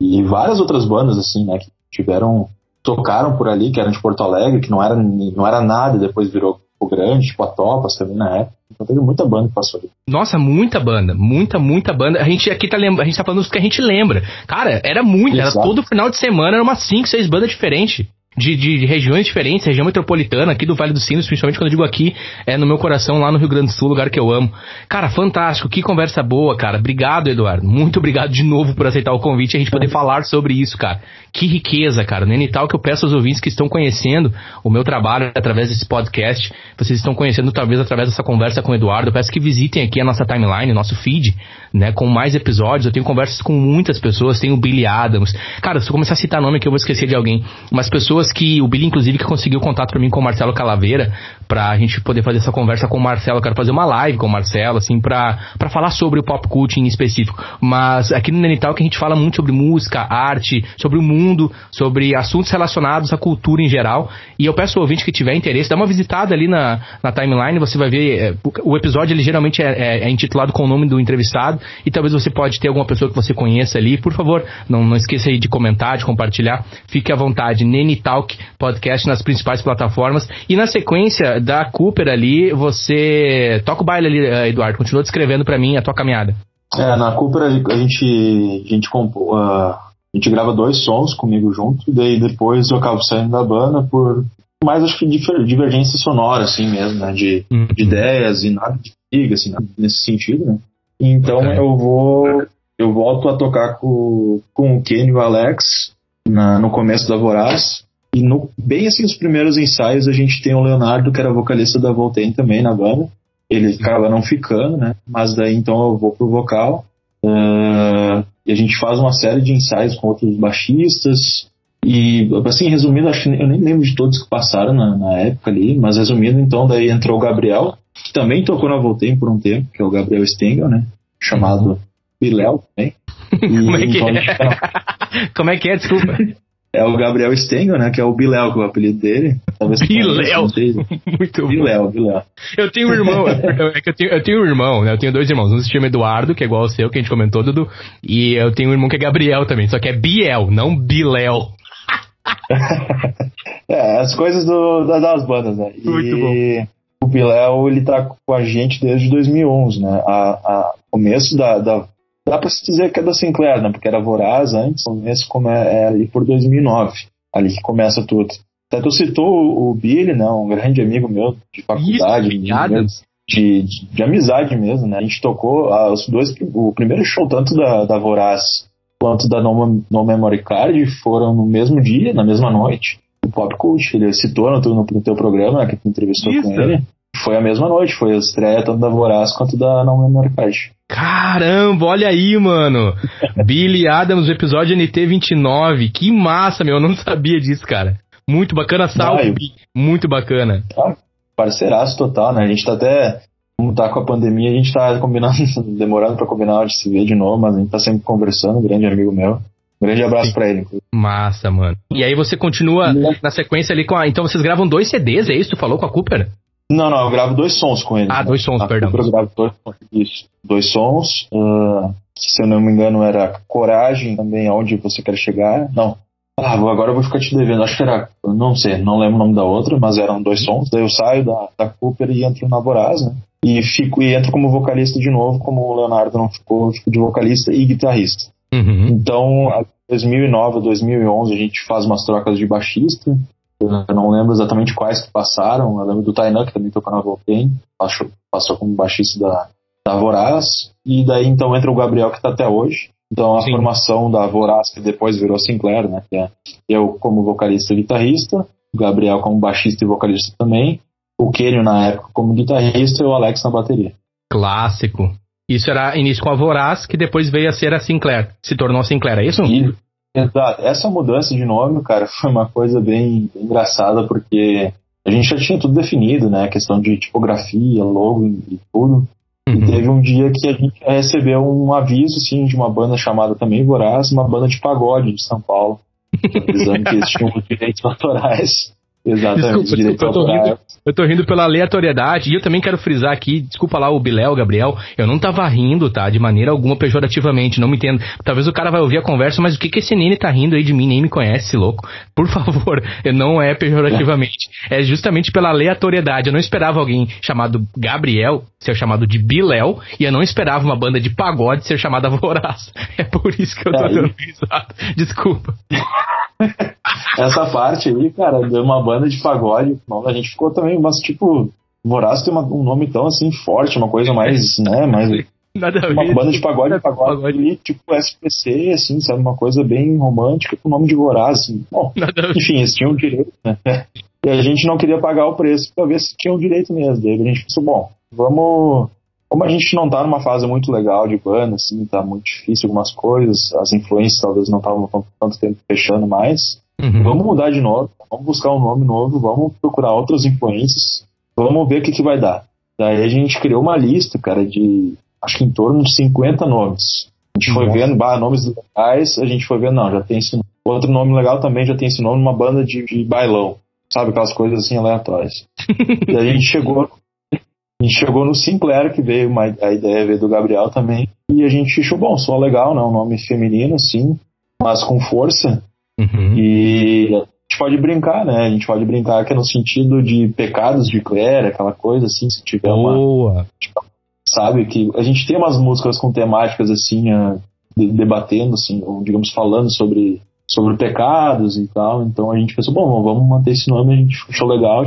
e várias outras bandas, assim, né, que tiveram tocaram por ali, que eram de Porto Alegre, que não era, não era nada, e depois virou o grande, tipo a Topas também na época. Então teve muita banda que passou ali. Nossa, muita banda, muita, muita banda. A gente aqui tá lembrando, a gente tá falando dos que a gente lembra. Cara, era muito, Exato. era todo final de semana, era umas 5, 6 bandas diferentes de, de, de, regiões diferentes, região metropolitana, aqui do Vale dos Sinos, principalmente quando eu digo aqui, é no meu coração, lá no Rio Grande do Sul, lugar que eu amo. Cara, fantástico, que conversa boa, cara. Obrigado, Eduardo. Muito obrigado de novo por aceitar o convite e a gente poder falar sobre isso, cara. Que riqueza, cara. Nenital que eu peço aos ouvintes que estão conhecendo o meu trabalho através desse podcast, vocês estão conhecendo talvez através dessa conversa com o Eduardo, eu peço que visitem aqui a nossa timeline, nosso feed, né, com mais episódios. Eu tenho conversas com muitas pessoas, tenho o Billy Adams. Cara, se eu começar a citar nome que eu vou esquecer de alguém, mas pessoas que o Billy inclusive que conseguiu contato para mim com o Marcelo Calaveira, pra gente poder fazer essa conversa com o Marcelo, eu quero fazer uma live com o Marcelo assim para para falar sobre o pop cult em específico. Mas aqui no Nenital que a gente fala muito sobre música, arte, sobre o mundo mundo, sobre assuntos relacionados à cultura em geral. E eu peço ao ouvinte que tiver interesse, dá uma visitada ali na, na timeline, você vai ver. É, o episódio ele geralmente é, é, é, intitulado com o nome do entrevistado, e talvez você pode ter alguma pessoa que você conheça ali. Por favor, não, não esqueça aí de comentar, de compartilhar. Fique à vontade. Nene Talk Podcast nas principais plataformas. E na sequência da Cooper ali, você toca o baile ali, eh, Eduardo. Continua descrevendo para mim a tua caminhada. É, na Cooper a gente, a gente compôs. Uh a gente grava dois sons comigo junto, e daí depois eu acabo saindo da banda por mais acho que divergência sonora, assim mesmo, né? De, uhum. de ideias e nada de briga, assim, nada nesse sentido, né? Então eu vou. Eu volto a tocar com, com o Kenny e o Alex na, no começo da Voraz. E no, bem assim, os primeiros ensaios a gente tem o Leonardo, que era vocalista da Voltaire também na banda. Ele acaba não ficando, né? Mas daí então eu vou pro vocal. Uh, e a gente faz uma série de ensaios com outros baixistas. E, assim, resumindo, acho que eu nem lembro de todos que passaram na, na época ali, mas resumindo, então, daí entrou o Gabriel, que também tocou na Voltaire por um tempo, que é o Gabriel Stengel, né? Chamado Biléu também. Como é que é? Como é que é? Desculpa. É o Gabriel Stengel, né? Que é o Biléu, que é o apelido dele. Biléu! Muito Biléu, bom. Biléu. Eu tenho um irmão, é que eu tenho, eu tenho um irmão, né? Eu tenho dois irmãos. Um se chama Eduardo, que é igual ao seu, que a gente comentou, Dudu. E eu tenho um irmão que é Gabriel também, só que é Biel, não Biléu. é, as coisas do, das bandas, né? Muito e... bom o Biléu ele tá com a gente desde 2011, né? A, a começo da, da dá para se dizer que é da Sinclair, né? Porque era Voraz antes, começo é ali por 2009, ali que começa tudo. Até tu citou o, o Billy, né? Um grande amigo meu de faculdade, Isso, de, de, de, amizade mesmo, né? A gente tocou ah, os dois, o primeiro show tanto da, da Voraz quanto da No, no Memory Card foram no mesmo dia, na mesma noite. O Pop Cult, ele citou no, no, no teu programa, né, que tu entrevistou Isso. com ele. Foi a mesma noite, foi a estreia tanto da Voraz quanto da No Memory Card. Caramba, olha aí, mano. Billy Adams, episódio NT29. Que massa, meu. Eu não sabia disso, cara. Muito bacana, salve. Muito bacana. Ah, parceiraço total, né? A gente tá até. Como tá com a pandemia, a gente tá combinando, demorando pra combinar de se ver de novo, mas a gente tá sempre conversando, um grande amigo meu. Grande abraço para ele. Massa, mano. E aí você continua na sequência ali com a. Então vocês gravam dois CDs, é isso? Tu falou com a Cooper? Não, não, eu gravo dois sons com ele. Ah, dois sons, perdão. Eu gravo dois, isso, dois sons. Uh, se eu não me engano, era Coragem também, Aonde Você Quer Chegar. Não. Ah, agora eu vou ficar te devendo. Acho que era. Não sei, não lembro o nome da outra, mas eram dois sons. Daí eu saio da, da Cooper e entro na Voraz, né? E, fico, e entro como vocalista de novo, como o Leonardo não ficou, eu fico de vocalista e guitarrista. Uhum. Então, 2009 2011 a gente faz umas trocas de baixista. Eu não lembro exatamente quais que passaram. Eu lembro do Tainan, que também tocou na Voltaire, passou, passou como baixista da, da Voraz. E daí então entra o Gabriel, que está até hoje. Então a Sim. formação da Voraz, que depois virou Sinclair, né? Que é eu como vocalista e guitarrista, o Gabriel como baixista e vocalista também, o Kenio na época como guitarrista e o Alex na bateria. Clássico. Isso era início com a Voraz, que depois veio a ser a Sinclair. Se tornou Sinclair, é isso? E, Exato. Essa mudança de nome, cara, foi uma coisa bem, bem, engraçada, porque a gente já tinha tudo definido, né? A questão de tipografia, logo e, tudo. Uhum. E teve um dia que a gente recebeu um aviso, assim, de uma banda chamada também Voraz, uma banda de pagode de São Paulo, avisando que eles tinham direitos autorais. Exatamente. Desculpa, eu, tô rindo, eu tô rindo pela aleatoriedade e eu também quero frisar aqui, desculpa lá o Biléu, Gabriel, eu não tava rindo, tá? De maneira alguma pejorativamente, não me entendo. Talvez o cara vai ouvir a conversa, mas o que que esse Nene tá rindo aí de mim? Nem me conhece, louco. Por favor, não é pejorativamente. É justamente pela aleatoriedade. Eu não esperava alguém chamado Gabriel ser chamado de Biléu e eu não esperava uma banda de pagode ser chamada Voraz. É por isso que eu tô dando risada. Desculpa. Essa parte aí, cara, de uma banda de pagode, a gente ficou também, mas tipo, Voraz tem uma, um nome tão assim forte, uma coisa mais, né, mais Nada uma ver. banda de pagode, de pagode, pagode. tipo SPC, assim, sabe, uma coisa bem romântica com o nome de Voraz, assim. Bom, enfim, eles tinham direito, né? E a gente não queria pagar o preço pra ver se tinham direito mesmo. Daí a gente pensou, bom, vamos como a gente não tá numa fase muito legal de banda, assim, tá muito difícil algumas coisas, as influências talvez não estavam tanto tempo fechando mais, uhum. vamos mudar de novo, vamos buscar um nome novo, vamos procurar outras influências, vamos ver o que, que vai dar. Daí a gente criou uma lista, cara, de acho que em torno de 50 nomes. A gente Nossa. foi vendo, bah, nomes legais, a gente foi vendo, não, já tem esse nome. Outro nome legal também já tem esse nome, uma banda de, de bailão. Sabe, aquelas coisas assim aleatórias. e a gente chegou a gente chegou no Sinclair, que veio uma, a ideia veio do Gabriel também. E a gente achou, bom, só legal, né? Um nome feminino, sim, mas com força. Uhum. E a gente pode brincar, né? A gente pode brincar que é no sentido de pecados de Claire, aquela coisa assim, se tiver Boa. uma. Tipo, sabe, que a gente tem umas músicas com temáticas assim, uh, debatendo, assim, ou digamos, falando sobre sobre pecados e tal. Então a gente pensou, bom, vamos manter esse nome, a gente achou legal,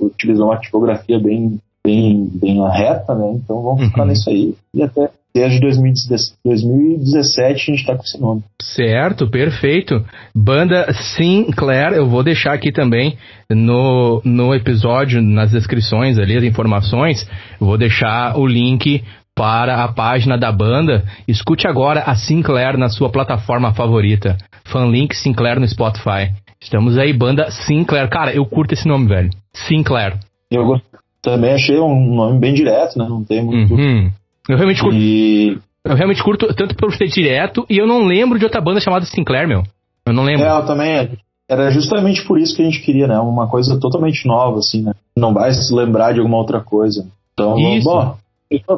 utilizou uma tipografia bem bem, bem reta, né? Então vamos uhum. ficar nisso aí. E até desde 2017 a gente está com esse nome. Certo, perfeito. Banda Sinclair, eu vou deixar aqui também no, no episódio, nas descrições ali, as informações, vou deixar o link para a página da banda. Escute agora a Sinclair na sua plataforma favorita. Fanlink Sinclair no Spotify. Estamos aí, banda Sinclair. Cara, eu curto esse nome, velho. Sinclair. Eu também achei um nome bem direto, né? Não tem muito. Uhum. Eu realmente curto. E... Eu realmente curto tanto por ser direto e eu não lembro de outra banda chamada Sinclair, meu. Eu não lembro. É, eu também. Era justamente por isso que a gente queria, né? Uma coisa totalmente nova, assim, né? Não vai se lembrar de alguma outra coisa. Então, isso. bom,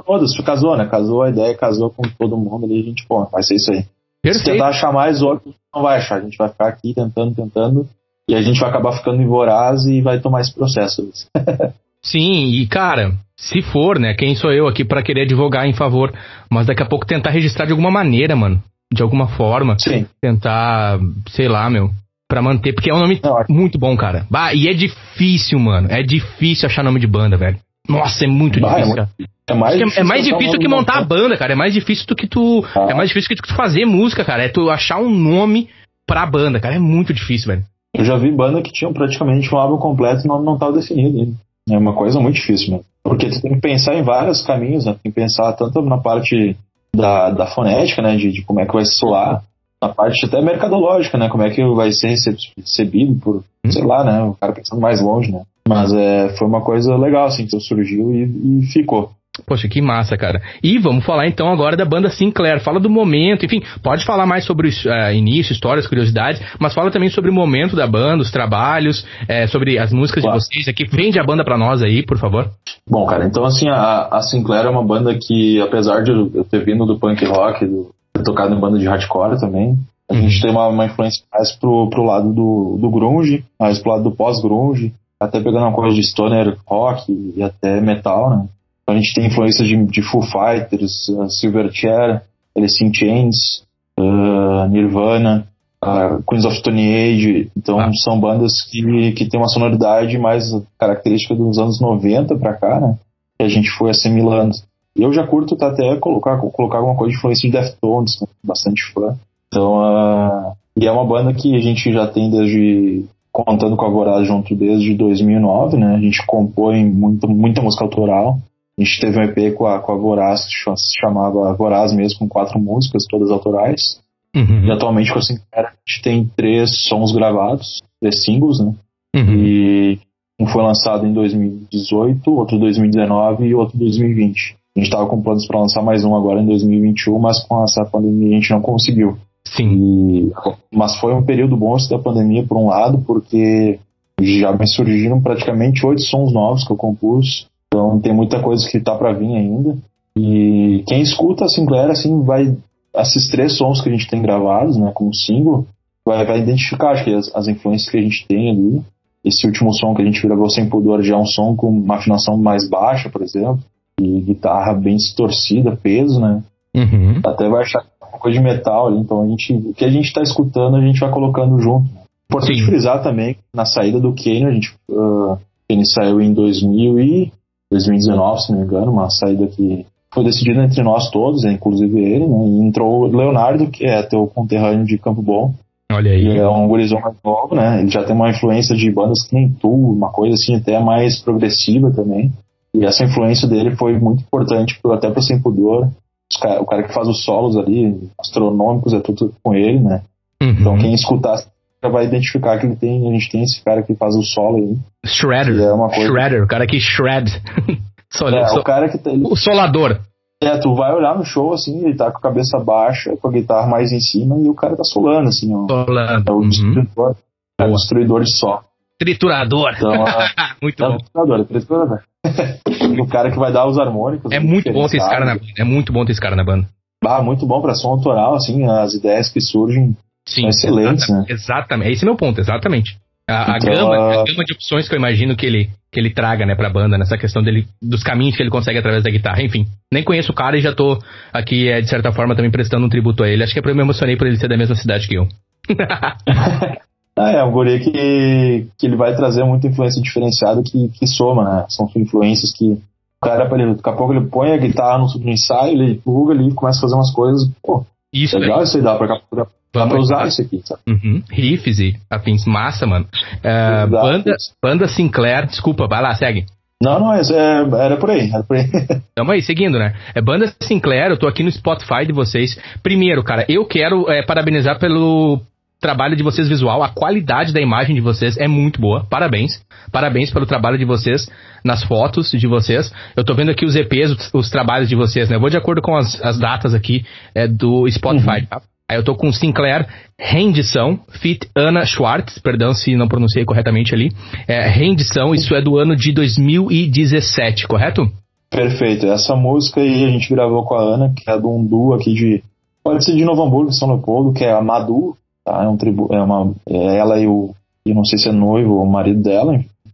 todas, casou, né? Casou a ideia, casou com todo mundo ali, a gente, pô, vai ser isso aí. Perfeito. Se tentar achar mais outro, não vai achar. A gente vai ficar aqui tentando, tentando, e a gente vai acabar ficando em voraz e vai tomar esse processo. Sim, e cara, se for, né? Quem sou eu aqui para querer advogar em favor, mas daqui a pouco tentar registrar de alguma maneira, mano. De alguma forma. Sim. Tentar, sei lá, meu. Pra manter, porque é um nome muito bom, cara. Bah, e é difícil, mano. É difícil achar nome de banda, velho. Nossa, é muito bah, difícil, é, muito, é mais, difícil, é mais difícil do que montar a banda, cara. É mais difícil do que tu. Ah. É mais difícil do que tu fazer música, cara. É tu achar um nome pra banda, cara. É muito difícil, velho. Eu já vi banda que tinham praticamente um álbum completo e o nome não tava definido ainda. É uma coisa muito difícil mesmo. Porque tu tem que pensar em vários caminhos, né? Tem que pensar tanto na parte da, da fonética, né? De, de como é que vai soar, na parte até mercadológica, né? Como é que vai ser recebido por, hum. sei lá, né? O cara pensando mais longe, né? Mas é, foi uma coisa legal, assim, que surgiu e, e ficou. Poxa, que massa, cara. E vamos falar então agora da banda Sinclair. Fala do momento, enfim, pode falar mais sobre uh, início, histórias, curiosidades, mas fala também sobre o momento da banda, os trabalhos, é, sobre as músicas claro. de vocês aqui. Vende a banda pra nós aí, por favor. Bom, cara, então assim, a, a Sinclair é uma banda que, apesar de eu ter vindo do punk rock, do, ter tocado em banda de hardcore também, a uhum. gente tem uma, uma, influência mais pro, pro lado do, do grunge, mais pro lado do pós-grunge, até pegando uma coisa de stoner rock e até metal, né? A gente tem influências de, de Foo Fighters, uh, Silverchair, Alice in Chains, uh, Nirvana, uh, Queens of Stone Age. Então ah. são bandas que, que tem uma sonoridade mais característica dos anos 90 pra cá, né? Que a gente foi assimilando. Eu já curto tá, até colocar, colocar alguma coisa de influência de Deftones, né? bastante fã. Então, uh, e é uma banda que a gente já tem desde contando com a Voraz junto desde 2009, né? A gente compõe muita, muita música autoral. A gente teve um EP com a, com a Voraz, que se chamava Voraz mesmo, com quatro músicas, todas autorais. Uhum. E atualmente com a Sinclair, a gente tem três sons gravados, três singles, né? Uhum. E um foi lançado em 2018, outro em 2019 e outro em 2020. A gente estava com planos para lançar mais um agora em 2021, mas com essa pandemia a gente não conseguiu. Sim. E, mas foi um período bom da pandemia, por um lado, porque Já me surgiram praticamente oito sons novos que eu compus, então tem muita coisa que tá para vir ainda. E quem escuta a Sinclair, assim, vai. Esses três sons que a gente tem gravados, né, como single, vai, vai identificar, acho que as, as influências que a gente tem ali. Esse último som que a gente gravou sem pudor já é um som com uma afinação mais baixa, por exemplo, e guitarra bem distorcida, peso, né? Uhum. Até vai achar uma coisa de metal ali, então a gente, o que a gente está escutando a gente vai colocando junto. Importante Sim. frisar também, na saída do Kane, a gente, uh, Kane saiu em 2000 e 2019, se não me engano, uma saída que foi decidida entre nós todos, né, inclusive ele, né, e entrou o Leonardo, que é teu conterrâneo de Campo Bom, Olha ele aí. é um gurizão mais novo, né, ele já tem uma influência de bandas que nem tu, uma coisa assim até mais progressiva também, e essa influência dele foi muito importante até pro Sem Pudor, o cara que faz os solos ali, astronômicos, é tudo com ele, né, então Uhum. quem escutar já vai identificar que ele tem, a gente tem esse cara que faz o solo aí. Shredder. é uma coisa- Shredder, o cara que shred. Só- É, só- o cara que tá, ele, o solador. é, tu vai olhar no show assim, ele tá com a cabeça baixa, com a guitarra mais em cima e o cara tá solando assim, ó. Solando. É o Uhum. destruidor, é o destruidor de som. Triturador. Então, é, muito é bom. destruidor, é o destruidor. E o cara que vai dar os harmônicos. É né, muito bom ter esse cara na. É muito bom ter esse cara na banda. Ah, muito bom pra som autoral, assim, as ideias que surgem Sim. são excelentes, exata- né? Exatamente. Esse é meu ponto, exatamente. A, a Então, gama, a gama de opções que eu imagino que ele, que ele traga, né, pra banda, nessa questão dele, dos caminhos que ele consegue através da guitarra. Enfim, nem conheço o cara e já tô aqui, é, de certa forma, também prestando um tributo a ele. Acho que é porque eu me emocionei por ele ser da mesma cidade que eu. Ah, é um guri que, que ele vai trazer muita influência diferenciada que, que soma, né? São influências que o cara, ele, daqui a pouco ele põe a guitarra no, no ensaio, ele pluga ali, começa a fazer umas coisas, pô, Isso, legal isso aí, dá pra, dá pra usar isso aqui, sabe? Uhum. Riffs e afins. Massa, mano. Exato. banda, banda Sinclair, desculpa, vai lá, segue. Não, não, é, é- era por aí, era por aí. Tamo aí, seguindo, né? É Banda Sinclair, eu tô aqui no Spotify de vocês. Primeiro, cara, eu quero é, parabenizar pelo trabalho de vocês visual. A qualidade da imagem de vocês é muito boa. Parabéns. Parabéns pelo trabalho de vocês nas fotos de vocês. Eu tô vendo aqui os EPs, os, os trabalhos de vocês, né? Eu vou de acordo com as, as datas aqui é, do Spotify, tá? Aí eu tô com Sinclair Rendição, Fit Ana Schwartz, perdão se não pronunciei corretamente ali. É, rendição, isso é do ano de 2017, correto? Perfeito, essa música aí a gente gravou com a Ana, que é de um duo aqui de. Pode ser de Novo Hamburgo, São Leopoldo, que é a Madu, tá? É um tribu, é uma, é ela e o. E não sei se é noivo ou marido dela,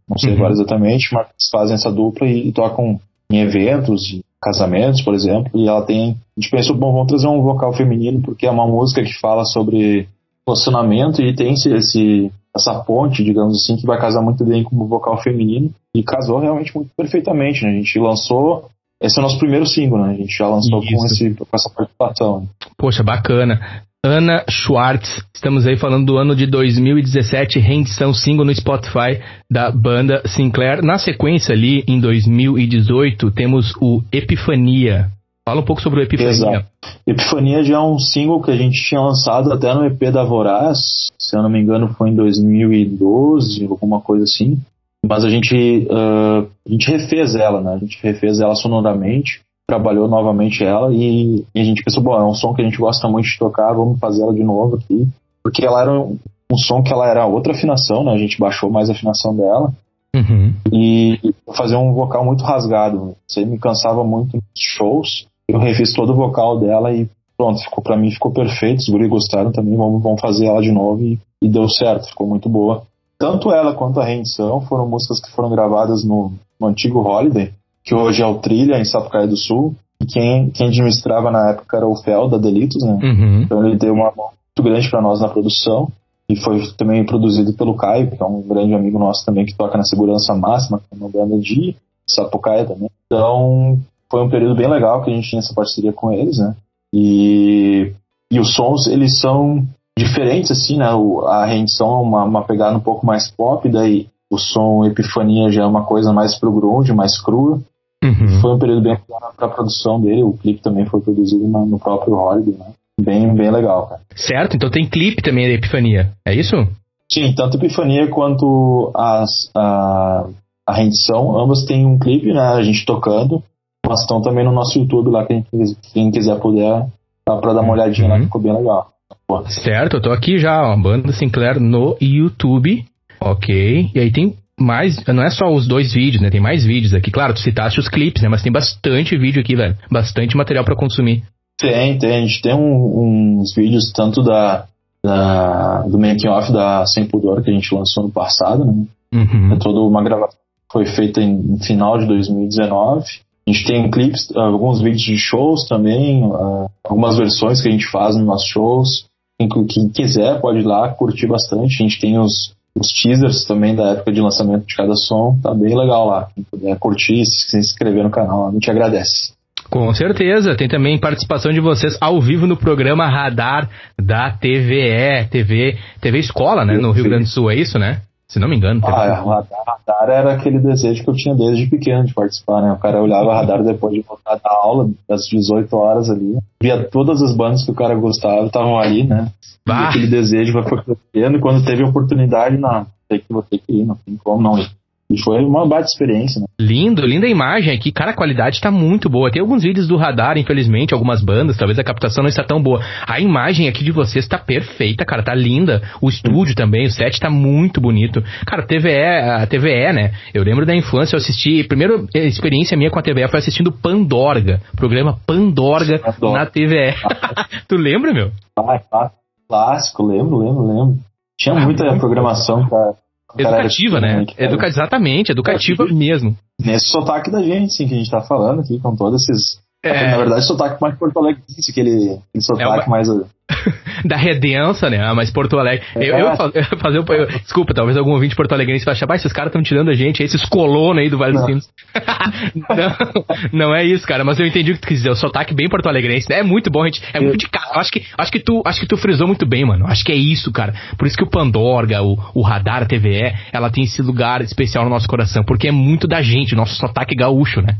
não sei Uhum. agora exatamente, mas fazem essa dupla e, e tocam em eventos, casamentos, por exemplo, e ela tem. A gente pensou, bom, vamos trazer um vocal feminino, porque é uma música que fala sobre relacionamento e tem esse, esse- essa ponte, digamos assim, que vai casar muito bem com o vocal feminino. E casou realmente muito perfeitamente, né? A gente lançou. Esse é o nosso primeiro single, né? A gente já lançou com, esse, com essa participação. Poxa, bacana. Ana Schwartz, estamos aí falando do ano de 2017, rendição single no Spotify da banda Sinclair. Na sequência ali, em 2018, temos o Epifania. Fala um pouco sobre o Epifania. Exato. Epifania já é um single que a gente tinha lançado até no EP da Voraz, se eu não me engano foi em 2012, alguma coisa assim. Mas a gente, ah, a gente refez ela, né? A gente refez ela sonoramente, trabalhou novamente ela e, e a gente pensou, bom, é um som que a gente gosta muito de tocar, vamos fazer ela de novo aqui. Porque ela era um, um som que ela era outra afinação, né? A gente baixou mais a afinação dela Uhum. e fazer um vocal muito rasgado. Isso aí me cansava muito nos shows. Eu refiz todo o vocal dela e pronto, ficou para mim ficou perfeito. Os guri gostaram também, vamos, vamos fazer ela de novo e, e deu certo, ficou muito boa. Tanto ela quanto a Rendição foram músicas que foram gravadas no, no antigo Holiday, que hoje é o Trilha em Sapucaia do Sul. E quem, quem administrava na época era o Fel da Delitos, né? Uhum. Então ele deu uma mão muito grande para nós na produção. E foi também produzido pelo Caio, que é um grande amigo nosso também, que toca na Segurança Máxima, que é uma banda de Sapucaia também. Então foi um período bem legal que a gente tinha essa parceria com eles, né? E, e os sons, eles são diferentes, assim, né? O, a rendição é uma, uma pegada um pouco mais pop, daí o som Epifania já é uma coisa mais pro grunge, mais crua. Uhum. Foi um período bem legal pra produção dele, o clipe também foi produzido na- no próprio Holiday, né? Bem, bem legal, cara. Certo? Então tem clipe também da Epifania. É isso? Sim, tanto Epifania quanto as, a, a rendição, ambas têm um clipe, né? A gente tocando, mas estão também no nosso YouTube lá, quem, quem quiser puder, dá pra dar uma olhadinha lá, Uhum. ficou bem legal. Certo, eu tô aqui já, ó, banda Sinclair no YouTube. Ok. E aí tem mais. Não é só os dois vídeos, né? Tem mais vídeos aqui. Claro, tu citaste os clipes, né? Mas tem bastante vídeo aqui, velho. Bastante material para consumir. Tem, tem. A gente tem um, uns vídeos tanto da, da do making off da Sem Pudor que a gente lançou no passado, né? Uhum. É toda uma gravação foi feita em, em final de 2019. A gente tem clips, alguns vídeos de shows também, uh, algumas versões que a gente faz nos nossos shows. Quem, quiser pode ir lá curtir bastante. A gente tem os, os teasers também da época de lançamento de cada som. Tá bem legal lá. Quem puder curtir, se inscrever no canal, a gente agradece. Com certeza. Tem também participação de vocês ao vivo no programa Radar da TVE, TV, TV Escola, né? No Rio Grande do Sul, é isso, né? Se não me engano. Ah, é, radar, radar era aquele desejo que eu tinha desde pequeno de participar, né? O cara olhava radar depois de voltar da aula, das 18 horas ali, via todas as bandas que o cara gostava, estavam ali, né? Bah. E aquele desejo vai crescendo, e quando teve a oportunidade, não, tem que, vou ter que ir, não tem como não ir. E foi uma baita experiência, né? Lindo, linda imagem aqui. Cara, a qualidade tá muito boa. Tem alguns vídeos do radar, infelizmente, algumas bandas, talvez a captação não está tão boa. A imagem aqui de vocês tá perfeita, cara, tá linda. O estúdio também, o set tá muito bonito. Cara, TVE, a TVE, né? Eu lembro da infância, eu assisti. Primeira experiência minha com a TVE foi assistindo Pandorga, programa Pandorga Adoro. na TVE. tu lembra, meu? Ah, ah, clássico, lembro, lembro, lembro. Tinha Ah, muita programação pra. Educativa, né? Cara, Educa exatamente, educativa mesmo. Nesse sotaque da gente, sim, que a gente tá falando aqui, com todos esses. É. Na verdade, sotaque mais Porto Alegre, aquele, aquele sotaque uma- mais. Da Redença, né? Ah, mas Porto Alegre. Eu, eu, eu ia fazer um. eu- desculpa, talvez algum ouvinte porto alegrense vai achar, "Bah, esses caras estão tirando a gente, esses colonos aí do Vale dos. Sinos. não, não é isso, cara, mas eu entendi o que tu quis dizer. O sotaque bem porto alegrense. né? É muito bom, gente. É muito de casa. Eu Acho que, acho, que tu, acho que tu frisou muito bem, mano. Acho que é isso, cara. Por isso que o Pandorga, o, o Radar, a TVE, ela tem esse lugar especial no nosso coração. Porque é muito da gente, nosso sotaque gaúcho, né?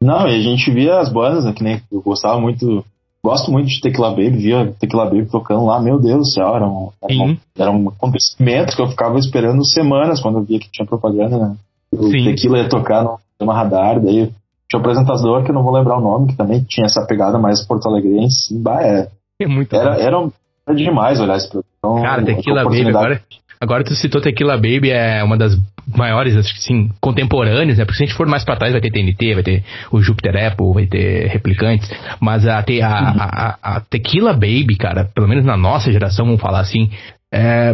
Não, e a gente via as bandas, né, que nem eu gostava muito. Gosto muito de Tequila Baby, via Tequila Baby tocando lá, meu Deus do céu, era um, era, um, Sim. era um acontecimento que eu ficava esperando semanas quando eu via que tinha propaganda, né? O Sim. Tequila ia tocar no radar, daí tinha o apresentador que eu não vou lembrar o nome, que também tinha essa pegada mais porto-alegrense. Bah, é, É muito era, bom. era, um- era demais olhar esse programa. Então, Cara, Tequila Baby, agora, agora tu citou Tequila Baby, é uma das maiores, acho que sim, contemporâneas, né? Porque se a gente for mais pra trás, vai ter TNT, vai ter o Júpiter Apple, vai ter Replicantes, mas a, a, a- a Tequila Baby, cara, pelo menos na nossa geração, vamos falar assim, é,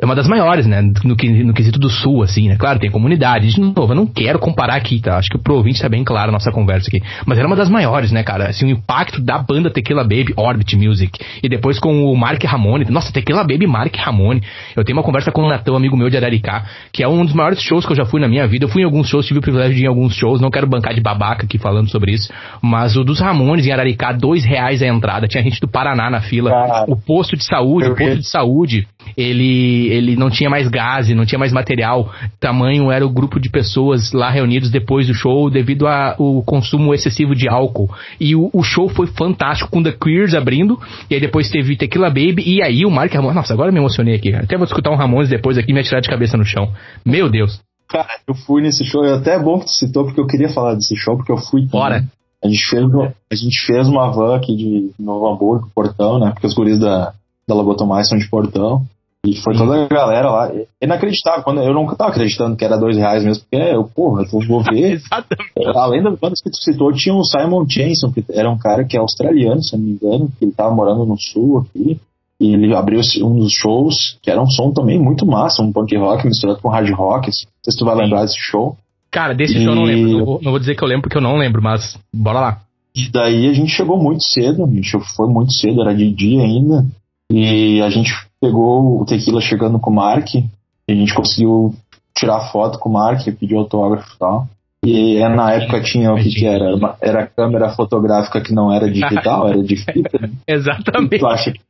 é uma das maiores, né? No, que- no quesito do sul, assim, né? Claro, tem comunidade. De novo, eu não quero comparar aqui, tá? Acho que pro ouvinte tá bem claro a nossa conversa aqui. Mas era uma das maiores, né, cara? Assim, o impacto da banda Tequila Baby, Orbit Music. E depois com o Mark Ramone. Nossa, Tequila Baby Mark Ramone. Eu tenho uma conversa com o Natão, amigo meu de Araricá, que é um dos maiores shows que eu já fui na minha vida. Eu fui em alguns shows, tive o privilégio de ir em alguns shows. Não quero bancar de babaca aqui falando sobre isso. Mas o dos Ramones em Araricá, dois reais a entrada. Tinha gente do Paraná na fila. Cara, o posto de saúde, o posto vi. de saúde, ele, ele não tinha mais gás, não tinha mais material. Tamanho era o grupo de pessoas lá reunidos depois do show devido ao consumo excessivo de álcool. E o, o show foi fantástico com The Queers abrindo, e aí depois teve Tequila Baby, e aí o Mark Ramones. Nossa, agora me emocionei aqui, cara. Até vou escutar um Ramones depois aqui e me atirar de cabeça no chão. Meu Deus. Cara, eu fui nesse show, e até é bom que tu citou, porque eu queria falar desse show, porque eu fui. Bora. A gente fez, a gente fez uma van aqui de Novo Hamburgo, Portão, né? Porque os guris da, da Lobotomais são de Portão. E foi toda a galera lá. É Inacreditável. Quando, eu nunca tava acreditando que era dois reais mesmo, porque eu, porra, eu vou ver. Exatamente. Além das bandas que tu citou, tinha o Simon Jensen, que era um cara que é australiano, se não me engano, que ele tava morando no sul aqui. E ele abriu um dos shows, que era um som também muito massa, um punk rock misturado com hard rock. assim. Não sei se tu vai lembrar desse show. Cara, desse E- show eu não lembro. Não vou, não vou dizer que eu lembro porque eu não lembro, mas bora lá. E daí a gente chegou muito cedo, a gente foi muito cedo, era de dia ainda. E a gente pegou o tequila chegando com o Mark, e a gente conseguiu tirar foto com o Mark, pediu autógrafo e tal. E na época tinha o que, que era? Uma- Era câmera fotográfica que não era digital, era de fita. né? Exatamente. Tu acha que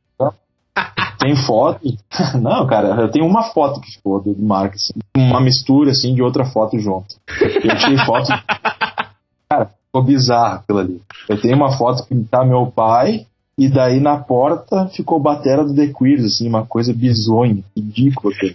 tem foto? Não, cara, eu tenho uma foto que ficou do Mark, assim, uma mistura assim de outra foto junto. Eu tirei foto. Cara, ficou bizarro aquilo ali. Eu tenho uma foto que tá meu pai, e daí na porta ficou batera do The Queers, assim, uma coisa bizonha, ridícula. cara.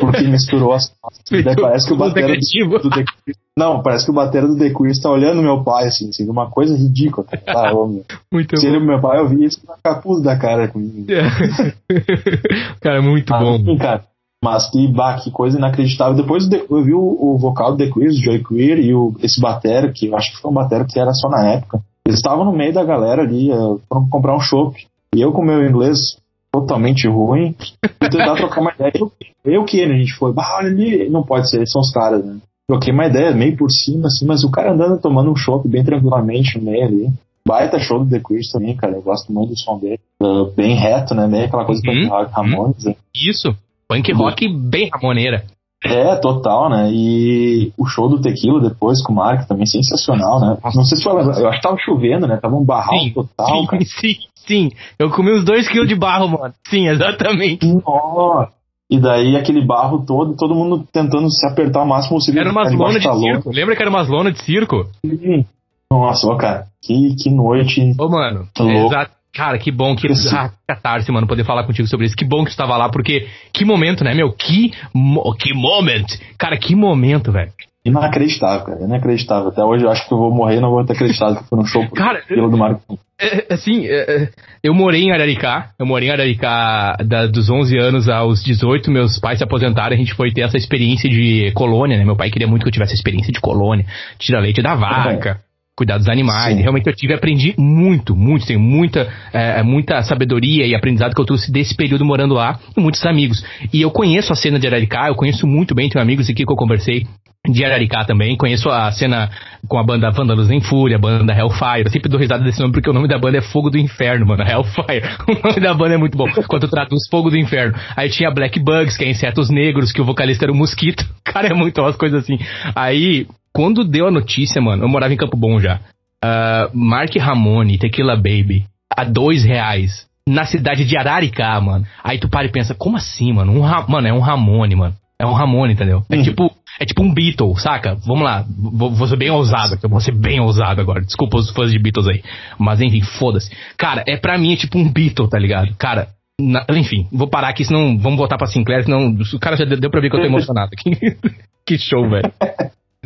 Porque misturou as. Daí parece que o batera do, do The Queers. Não, parece que o batera do The Queers tá olhando meu pai, assim, assim uma coisa ridícula. Cara. Ah, meu. Muito Se bom. ele, meu pai, eu vi isso com a capuz da cara comigo. cara, muito Ah, bom. cara. Mas que, bah, que coisa inacreditável. Depois eu vi o, o vocal do The Queers, o Joy Queer, e o, esse batera, que eu acho que foi um batera que era só na época. Eles estavam no meio da galera ali, uh, foram comprar um chopp. E eu com meu inglês totalmente ruim, fui tentar trocar uma ideia. Eu, eu que ele, a gente foi, olha ali, não pode ser, são os caras, né? Troquei uma ideia, meio por cima, assim, mas o cara andando tomando um chopp bem tranquilamente no meio ali. Baita show do The Queers também, cara. Eu gosto muito do som dele. Uh, bem reto, né? Bem aquela coisa uhum, Ramones. Uhum. Isso. Punk rock bem ramoneira. É, total, né? E o show do Tequila depois com o Mark também sensacional, né? Não sei se foi Eu acho que tava chovendo, né? Tava um barral sim, total, sim, cara. Sim, sim. Eu comi uns dois quilos de barro, mano. Sim, exatamente. Nossa. E daí aquele barro todo, todo mundo tentando se apertar o máximo possível. Era umas lonas de circo. Lembra que era umas lonas de circo? Sim. Nossa, ó, cara, que, que noite. Ô, mano, exato. Cara, que bom que. Ah, catarse, mano, poder falar contigo sobre isso. Que bom que tu estava lá, porque que momento, né, meu? Que, mo que moment! Cara, que momento, velho. Inacreditável, cara. Inacreditável. Até hoje eu acho que eu vou morrer e não vou ter acreditado que foi no show cara, do Marco. É, assim, é, é, eu morei em Araricá. Eu morei em Araricá da, dos 11 anos aos 18. Meus pais se aposentaram. A gente foi ter essa experiência de colônia, né? Meu pai queria muito que eu tivesse experiência de colônia. Tira leite da vaca cuidar dos animais. Sim. Realmente eu tive, aprendi muito, muito, tenho muita, é, é, muita sabedoria e aprendizado que eu trouxe desse período morando lá e muitos amigos. E eu conheço a cena de Araricá, eu conheço muito bem, tenho amigos aqui que eu conversei de Araricá também, conheço a cena com a banda Vândalos em Fúria, a banda Hellfire, eu sempre dou risada desse nome porque o nome da banda é Fogo do Inferno, mano, Hellfire, o nome da banda é muito bom, quando traduz Fogo do Inferno. Aí tinha Black Bugs, que é Insetos Negros, que o vocalista era um mosquito, cara, é muito umas coisas assim. Aí, quando deu a notícia, mano, eu morava em Campo Bom já. Uh, Mark Ramone, Tequila Baby, a dois reais. Na cidade de Araricá, mano. Aí tu para e pensa, como assim, mano? Um mano, é um Ramone, mano. É um Ramone, entendeu? É uhum. tipo, é tipo um Beatle, saca? Vamos lá, vou, vou ser bem ousado, eu vou ser bem ousado agora. Desculpa os fãs de Beatles aí. Mas enfim, foda-se. Cara, é pra mim é tipo um Beatle, tá ligado? Cara, na, enfim, vou parar aqui, senão vamos voltar pra Sinclair, senão o cara já deu pra ver que eu tô emocionado aqui. que show, velho.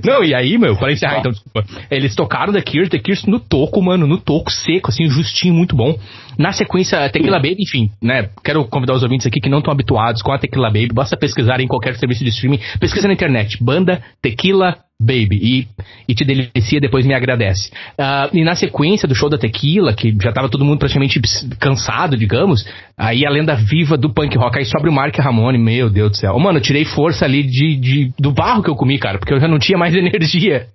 Não, e aí, meu, para encerrar então, desculpa. Eles tocaram The Cure, The Cure no toco, mano, no toco seco, assim, justinho, muito bom. Na sequência, Tequila Baby, enfim, né? Quero convidar os ouvintes aqui que não estão habituados com a Tequila Baby, basta pesquisar em qualquer serviço de streaming, pesquisa na internet, banda Tequila Baby, e, e te delicia, depois me agradece. Uh, e na sequência do show da Tequila, que já tava todo mundo praticamente cansado, digamos, aí a lenda viva do punk rock, aí sobe o Mark Ramone, meu Deus do céu. Mano, eu tirei força ali de, de, do barro que eu comi, cara, porque eu já não tinha mais energia.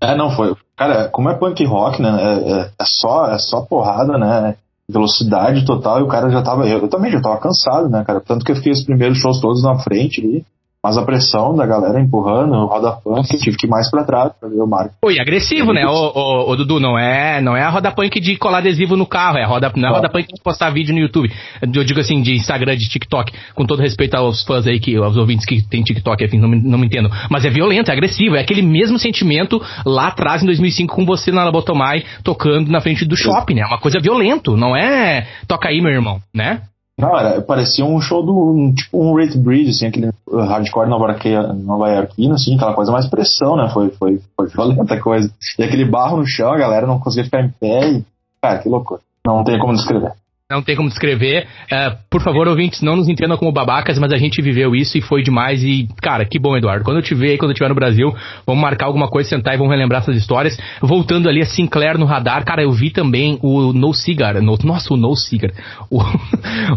É, não foi. Cara, como é punk rock, né? É, é, é só, é só porrada, né? Velocidade total, e o cara já tava. Eu, eu também já tava cansado, né, cara? Tanto que eu fiz os primeiros shows todos na frente ali. Mas a pressão da galera empurrando, o roda punk, tive que ir mais pra trás pra ver o Marco. Oi, agressivo, né, o, Dudu? Não é, não é a roda punk de colar adesivo no carro, é a roda, não é a roda punk de postar vídeo no YouTube. Eu digo assim, de Instagram, de TikTok, com todo respeito aos fãs aí, que, aos ouvintes que tem TikTok, enfim, não me, não me entendo. Mas é violento, é agressivo, é aquele mesmo sentimento lá atrás, em 2005, com você na Labotomai, tocando na frente do shopping, né? É uma coisa violento, não é toca aí, meu irmão, né? Não, era, parecia um show do. Um, tipo um Rate Bridge, assim, aquele hardcore nova, nova iorquino, assim, aquela coisa mais pressão, né? Foi, foi, foi violenta coisa. E aquele barro no chão, a galera não conseguia ficar em pé e. Cara, que loucura. Não tem como descrever não tem como descrever. Uh, por favor, ouvintes, não nos entendam como babacas, mas a gente viveu isso e foi demais. E, cara, que bom, Eduardo. Quando eu te ver quando eu estiver no Brasil, vamos marcar alguma coisa, sentar e vamos relembrar essas histórias. Voltando ali a Sinclair no radar, cara, eu vi também o No Cigar. No, nossa, o No Cigar. O,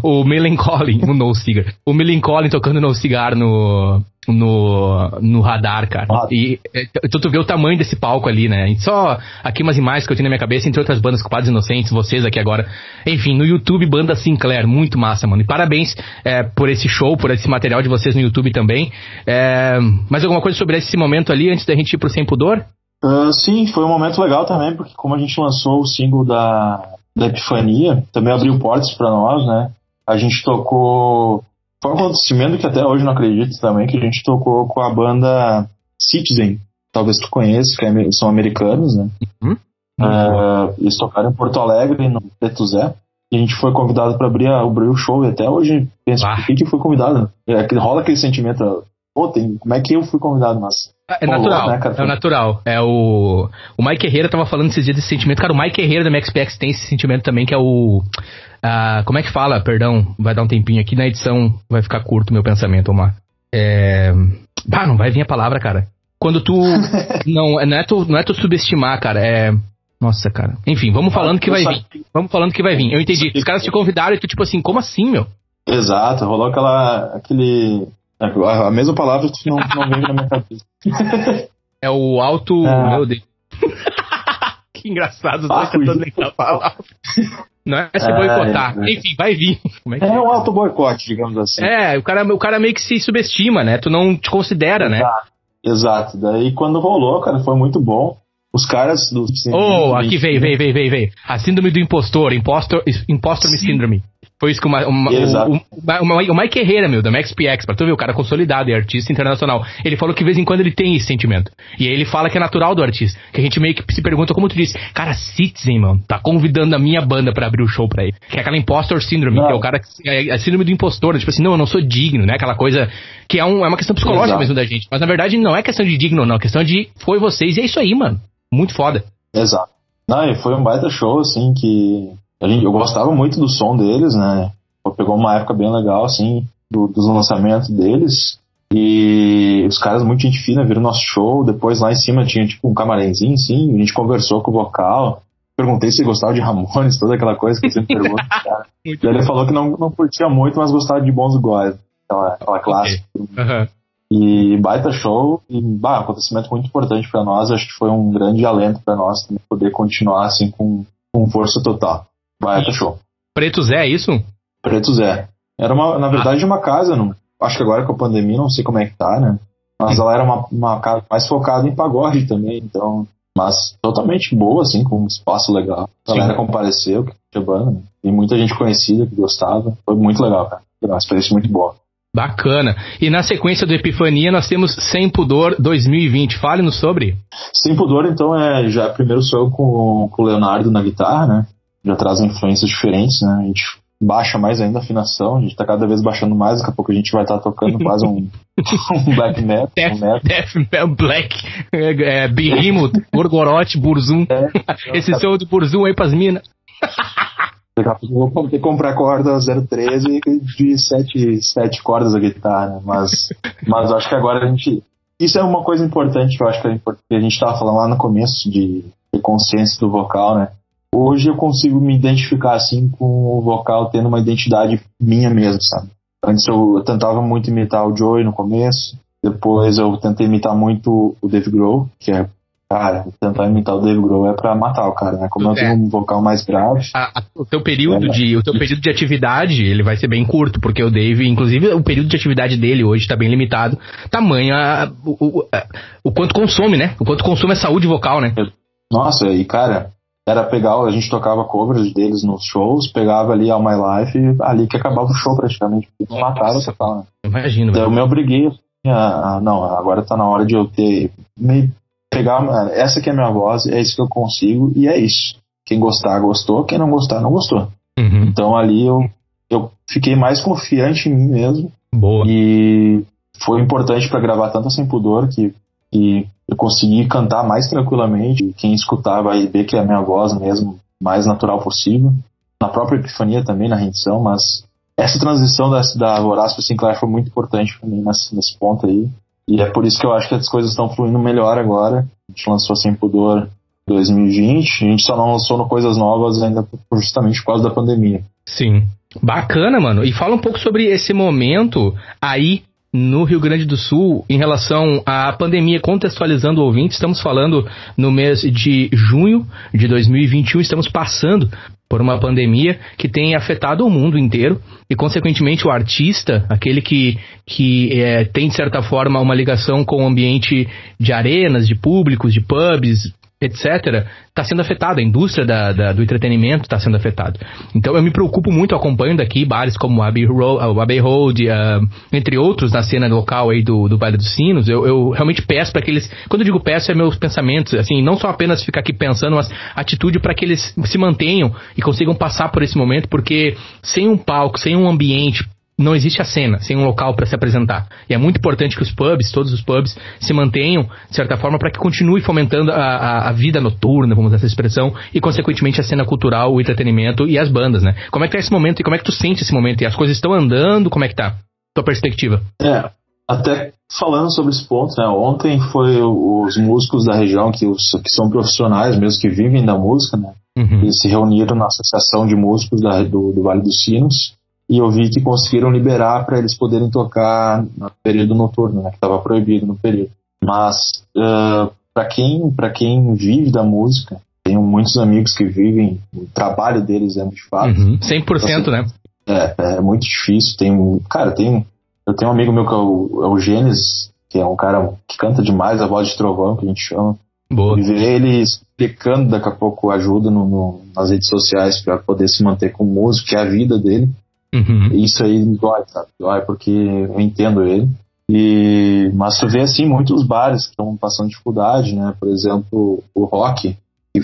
o Melancholy, o No Cigar. O Melancholy tocando No Cigar no, no, no radar, cara. Ah. E então tu vê o tamanho desse palco ali, né? Só aqui umas imagens que eu tenho na minha cabeça, entre outras bandas Culpados Inocentes, vocês aqui agora. Enfim, no YouTube, banda Sinclair, muito massa, mano. E parabéns é, por esse show, por esse material de vocês no YouTube também. É, mais alguma coisa sobre esse momento ali, antes da gente ir pro Sem Pudor? Uh, sim, foi um momento legal também, porque como a gente lançou o single da, da Epifania, também abriu portas para nós, né? A gente tocou foi um acontecimento que até hoje não acredito também, que a gente tocou com a banda Citizen. Talvez tu conheça, que é, são americanos, né? Uhum. Uh, eles tocaram em Porto Alegre, no Preto Zé. E a gente foi convidado para abrir, abrir o show. E até hoje penso, ah. por que, que fui convidado? É, rola aquele sentimento, pô, tem, como é que eu fui convidado? Mas É natural, né, é o natural. É o. O Mike Herrera tava falando esses dias desse sentimento. Cara, o Mike Herrera da MaxPX tem esse sentimento também, que é o. Uh, como é que fala? Perdão, vai dar um tempinho aqui na edição, vai ficar curto o meu pensamento, Omar. É. Bah, não vai vir a palavra, cara. Quando tu. não, não é tu, não é tu subestimar, cara. É. Nossa, cara. Enfim, vamos falando que vai vir. Vamos falando que vai vir. Eu entendi. Os caras te convidaram e tu, tipo assim, como assim, meu? Exato, rolou aquela. aquele. A mesma palavra que não, não vem na minha cabeça. É o alto. É. Meu Deus. que engraçado, ah, tentando lembrar a palavra. Não é se boicotar. É, é. Enfim, vai vir. É, é, é, um alto boicote, digamos assim. É, o cara, o cara meio que se subestima, né? Tu não te considera, né? Exato. né? Exato. Daí quando rolou, cara, foi muito bom. Os caras do. Oh, aqui veio, veio, veio, veio, veio. A síndrome do impostor, impostor, impostor syndrome. Foi isso que uma, uma, o, o, o, Mike Herrera, meu, da MaxPX, pra tu ver, o cara consolidado e artista internacional. Ele falou que de vez em quando ele tem esse sentimento. E aí ele fala que é natural do artista. Que a gente meio que se pergunta, como tu disse, cara, Citizen, mano, tá convidando a minha banda pra abrir o show pra ele. Que é aquela impostor syndrome, não. que é o cara que é a síndrome do impostor, né? tipo assim, não, eu não sou digno, né? Aquela coisa que é, um, é uma questão psicológica Exato. mesmo da gente. Mas na verdade não é questão de digno, não, é questão de foi vocês e é isso aí, mano. Muito foda. Exato. Não, e foi um baita show, assim, que a gente, eu gostava muito do som deles, né? Pegou uma época bem legal, assim, do, dos lançamentos deles. E os caras, muito gente fina, viram nosso show. Depois lá em cima tinha tipo um camarenzinho, assim. A gente conversou com o vocal. Perguntei se gostava de Ramones, toda aquela coisa que eu sempre pergunto. e ele falou que não, não curtia muito, mas gostava de bons iguais. Aquela, aquela clássica. Okay. Uhum. E baita show. E bah, acontecimento muito importante para nós. Acho que foi um grande alento para nós poder continuar assim com, com força total. Baita show. Preto Zé, é isso? Preto Zé. Era, uma, na verdade, uma casa, não, acho que agora com a pandemia, não sei como é que tá, né? Mas ela era uma, uma casa mais focada em pagode também, então. Mas totalmente boa, assim, com um espaço legal. A galera Sim. compareceu, que tinha banda, né? E muita gente conhecida que gostava. Foi muito legal, cara. Foi uma experiência muito boa. Bacana. E na sequência do Epifania, nós temos Sem Pudor 2020. Fale-nos sobre. Sem Pudor, então, é já primeiro sou com, com o Leonardo na guitarra, né? Já traz influências diferentes, né? A gente baixa mais ainda a afinação, a gente tá cada vez baixando mais, daqui a pouco a gente vai estar tá tocando quase um, um black metal. Death, um metal. Death metal black, é, é, Behemoth, Gorgoroth, Burzum. É, Esse som do Burzum aí pras minas. Daqui a pouco vou ter que comprar corda 013 de 7, 7 cordas a guitarra, né? mas, mas acho que agora a gente. Isso é uma coisa importante que eu acho que, é que a gente estava falando lá no começo de, de consciência do vocal, né? Hoje eu consigo me identificar assim com o vocal tendo uma identidade minha mesmo, sabe? Antes eu tentava muito imitar o Joey no começo, depois eu tentei imitar muito o Dave Grohl, que é Cara, tentar imitar o Dave Grohl é pra matar o cara, né? Como é. eu tenho um vocal mais grave. A, a, o teu período é, de o teu período de atividade, ele vai ser bem curto, porque o Dave, inclusive, o período de atividade dele hoje tá bem limitado. Tamanho a, o, o, o quanto consome, né? O quanto consome a saúde vocal, né? Nossa, e cara, era pegar, a gente tocava covers deles nos shows, pegava ali All My Life, ali que acabava o show praticamente, matava o total, né? Imagino. Então eu me obriguei assim, a, a, não, agora tá na hora de eu ter, me pegar, essa que é a minha voz, é isso que eu consigo, e é isso. Quem gostar, gostou, quem não gostar, não gostou. Uhum. Então ali eu, eu fiquei mais confiante em mim mesmo. Boa. E foi importante para gravar tanto Sem Pudor que, que eu consegui cantar mais tranquilamente. Quem escutar vai ver que é a minha voz mesmo, mais natural possível. Na própria Epifania também, na rendição, mas essa transição da, da Horácio Sinclair foi muito importante para mim nesse, nesse ponto aí. E é por isso que eu acho que as coisas estão fluindo melhor agora. A gente lançou Sem Pudor 2020, a gente só não lançou no Coisas Novas ainda justamente por causa da pandemia. Sim. Bacana, mano. E fala um pouco sobre esse momento aí no Rio Grande do Sul em relação à pandemia, contextualizando o ouvinte, estamos falando no mês de junho de 2021, estamos passando por uma pandemia que tem afetado o mundo inteiro e, consequentemente, o artista, aquele que, que é, tem, de certa forma, uma ligação com o ambiente de arenas, de públicos, de pubs, etc., está sendo afetado, a indústria da, da, do entretenimento está sendo afetada. Então eu me preocupo muito, acompanho daqui bares como o Abbey Road, uh, entre outros na cena local aí do, do Vale dos Sinos, eu, eu realmente peço para que eles, quando eu digo peço é meus pensamentos, assim, não só apenas ficar aqui pensando, mas atitude para que eles se mantenham e consigam passar por esse momento, porque sem um palco, sem um ambiente não existe a cena sem um local para se apresentar. E é muito importante que os pubs, todos os pubs, se mantenham, de certa forma, para que continue fomentando a, a, a, vida noturna, vamos usar essa expressão, e, consequentemente, a cena cultural, o entretenimento e as bandas, né? Como é que tá esse momento e como é que tu sente esse momento? E as coisas estão andando? Como é que tá? Tua perspectiva? É, até falando sobre esse ponto, né? Ontem foi os músicos da região, que, os, que são profissionais mesmo, que vivem da música, né? Uhum. Eles se reuniram na Associação de Músicos da, do, do Vale dos Sinos e eu vi que conseguiram liberar para eles poderem tocar no período noturno, né, que estava proibido no período. Mas uh, para quem para quem vive da música, tenho muitos amigos que vivem, o trabalho deles é de fato. Uhum, 100%, então, assim, né? É, é muito difícil. Tem, cara, tem, eu tenho um amigo meu que é o, é o Gênesis, que é um cara que canta demais a voz de trovão, que a gente chama. Boa. E ver ele explicando daqui a pouco ajuda no, no, nas redes sociais para poder se manter com música, que é a vida dele. Uhum. Isso aí dói, sabe? Dói porque eu entendo ele. E, mas tu vê assim muitos bares que estão passando dificuldade, né? Por exemplo, o Rock, que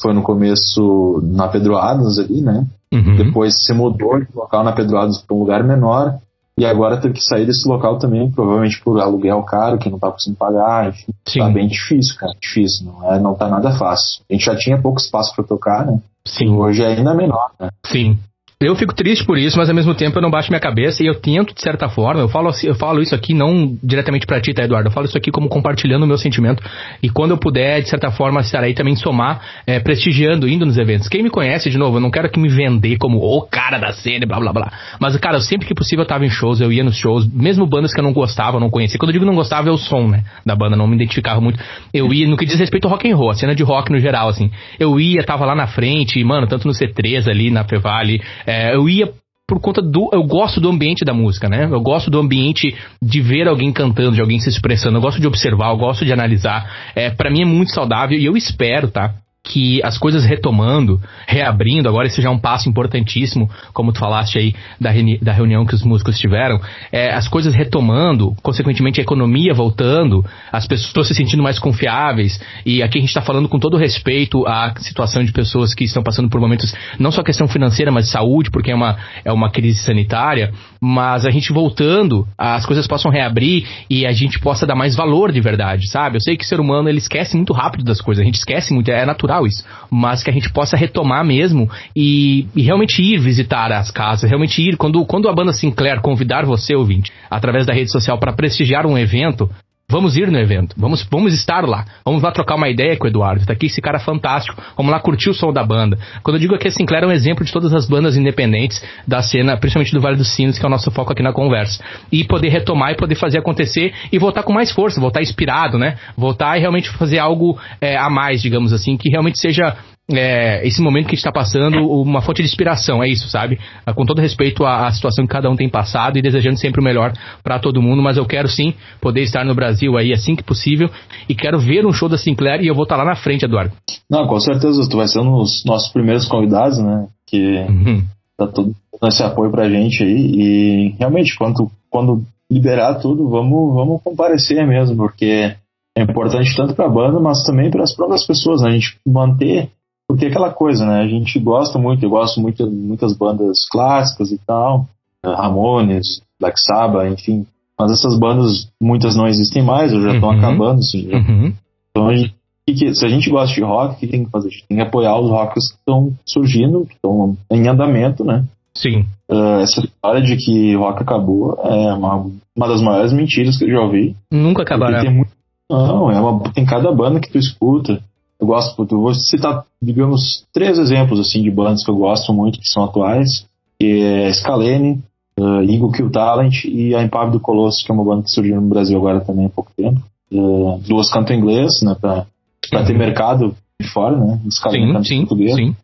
foi no começo na Pedro Adams ali, né? Uhum. Depois se mudou de local na Pedro Adams para um lugar menor e agora teve que sair desse local também, provavelmente por aluguel caro, que não tá conseguindo pagar, enfim. Sim. Tá bem difícil, cara. Difícil, não, é, não tá nada fácil. A gente já tinha pouco espaço para tocar, né? Sim. Hoje é ainda menor, né? Sim. Eu fico triste por isso, mas ao mesmo tempo eu não baixo minha cabeça e eu tento, de certa forma, eu falo, eu falo isso aqui não diretamente pra ti, tá, Eduardo? Eu falo isso aqui como compartilhando o meu sentimento. E quando eu puder, de certa forma, estarei também somar, é, prestigiando, indo nos eventos. Quem me conhece, de novo, eu não quero que me vender como o cara da cena, blá blá blá. Mas, cara, sempre que possível eu tava em shows, eu ia nos shows, mesmo bandas que eu não gostava, eu não conhecia. Quando eu digo não gostava, é o som, né? Da banda, não me identificava muito. Eu ia, no que diz respeito ao rock and roll, a cena de rock no geral, assim. Eu ia, tava lá na frente, mano, tanto no C3 ali, na Fevale, é, eu ia por conta do. Eu gosto do ambiente da música, né? Eu gosto do ambiente de ver alguém cantando, de alguém se expressando. Eu gosto de observar, eu gosto de analisar. É, para mim é muito saudável e eu espero, tá? Que as coisas retomando, reabrindo, agora esse já é um passo importantíssimo, como tu falaste aí da, reuni da reunião que os músicos tiveram, é, as coisas retomando, consequentemente a economia voltando, as pessoas se sentindo mais confiáveis, e aqui a gente está falando com todo respeito à situação de pessoas que estão passando por momentos, não só questão financeira, mas de saúde, porque é uma, é uma crise sanitária, mas a gente voltando, as coisas possam reabrir e a gente possa dar mais valor de verdade, sabe? Eu sei que o ser humano ele esquece muito rápido das coisas, a gente esquece muito, é natural isso, mas que a gente possa retomar mesmo e, e, realmente ir visitar as casas, realmente ir, quando, quando a banda Sinclair convidar você, ouvinte, através da rede social para prestigiar um evento, Vamos ir no evento, vamos, vamos estar lá, vamos lá trocar uma ideia com o Eduardo. Tá aqui esse cara fantástico, vamos lá curtir o som da banda. Quando eu digo que a Sinclair é um exemplo de todas as bandas independentes da cena, principalmente do Vale dos Sinos, que é o nosso foco aqui na conversa. E poder retomar e poder fazer acontecer e voltar com mais força, voltar inspirado, né? Voltar e realmente fazer algo é, a mais, digamos assim, que realmente seja é, esse momento que a gente está passando uma fonte de inspiração, é isso, sabe? Com todo respeito à, à, situação que cada um tem passado e desejando sempre o melhor para todo mundo, mas eu quero sim poder estar no Brasil aí assim que possível e quero ver um show da Sinclair e eu vou estar tá lá na frente, Eduardo. Não, com certeza, tu vai ser um dos nossos primeiros convidados, né? Que uhum. tá todo esse apoio pra gente aí e realmente quando, quando liberar tudo, vamos, vamos comparecer mesmo, porque é importante tanto para a banda, mas também para as próprias pessoas, né? a gente manter porque é aquela coisa, né? A gente gosta muito, eu gosto muito de muitas bandas clássicas e tal, eh, Ramones, Black Sabbath, enfim. Mas essas bandas, muitas não existem mais, ou já estão uhum. acabando. Assim, já. Uhum. Então, a gente, se a gente gosta de rock, o que tem que fazer? A gente tem que apoiar os rockers que estão surgindo, que estão em andamento, né? Sim. Uh, essa história de que rock acabou é uma, uma das maiores mentiras que eu já ouvi. Nunca acabará. Muito... Não, é uma... tem cada banda que tu escuta eu gosto, eu vou citar, digamos, três exemplos assim de bandas que eu gosto muito, que são atuais, que é Scalene, uh, Eagle Kill Talent e a Impávido do Colosso, que é uma banda que surgiu no Brasil agora também há pouco tempo. Uh, duas cantam inglês, né, pra, pra ter mercado de fora, né, Scalene canta sim, português. Sim.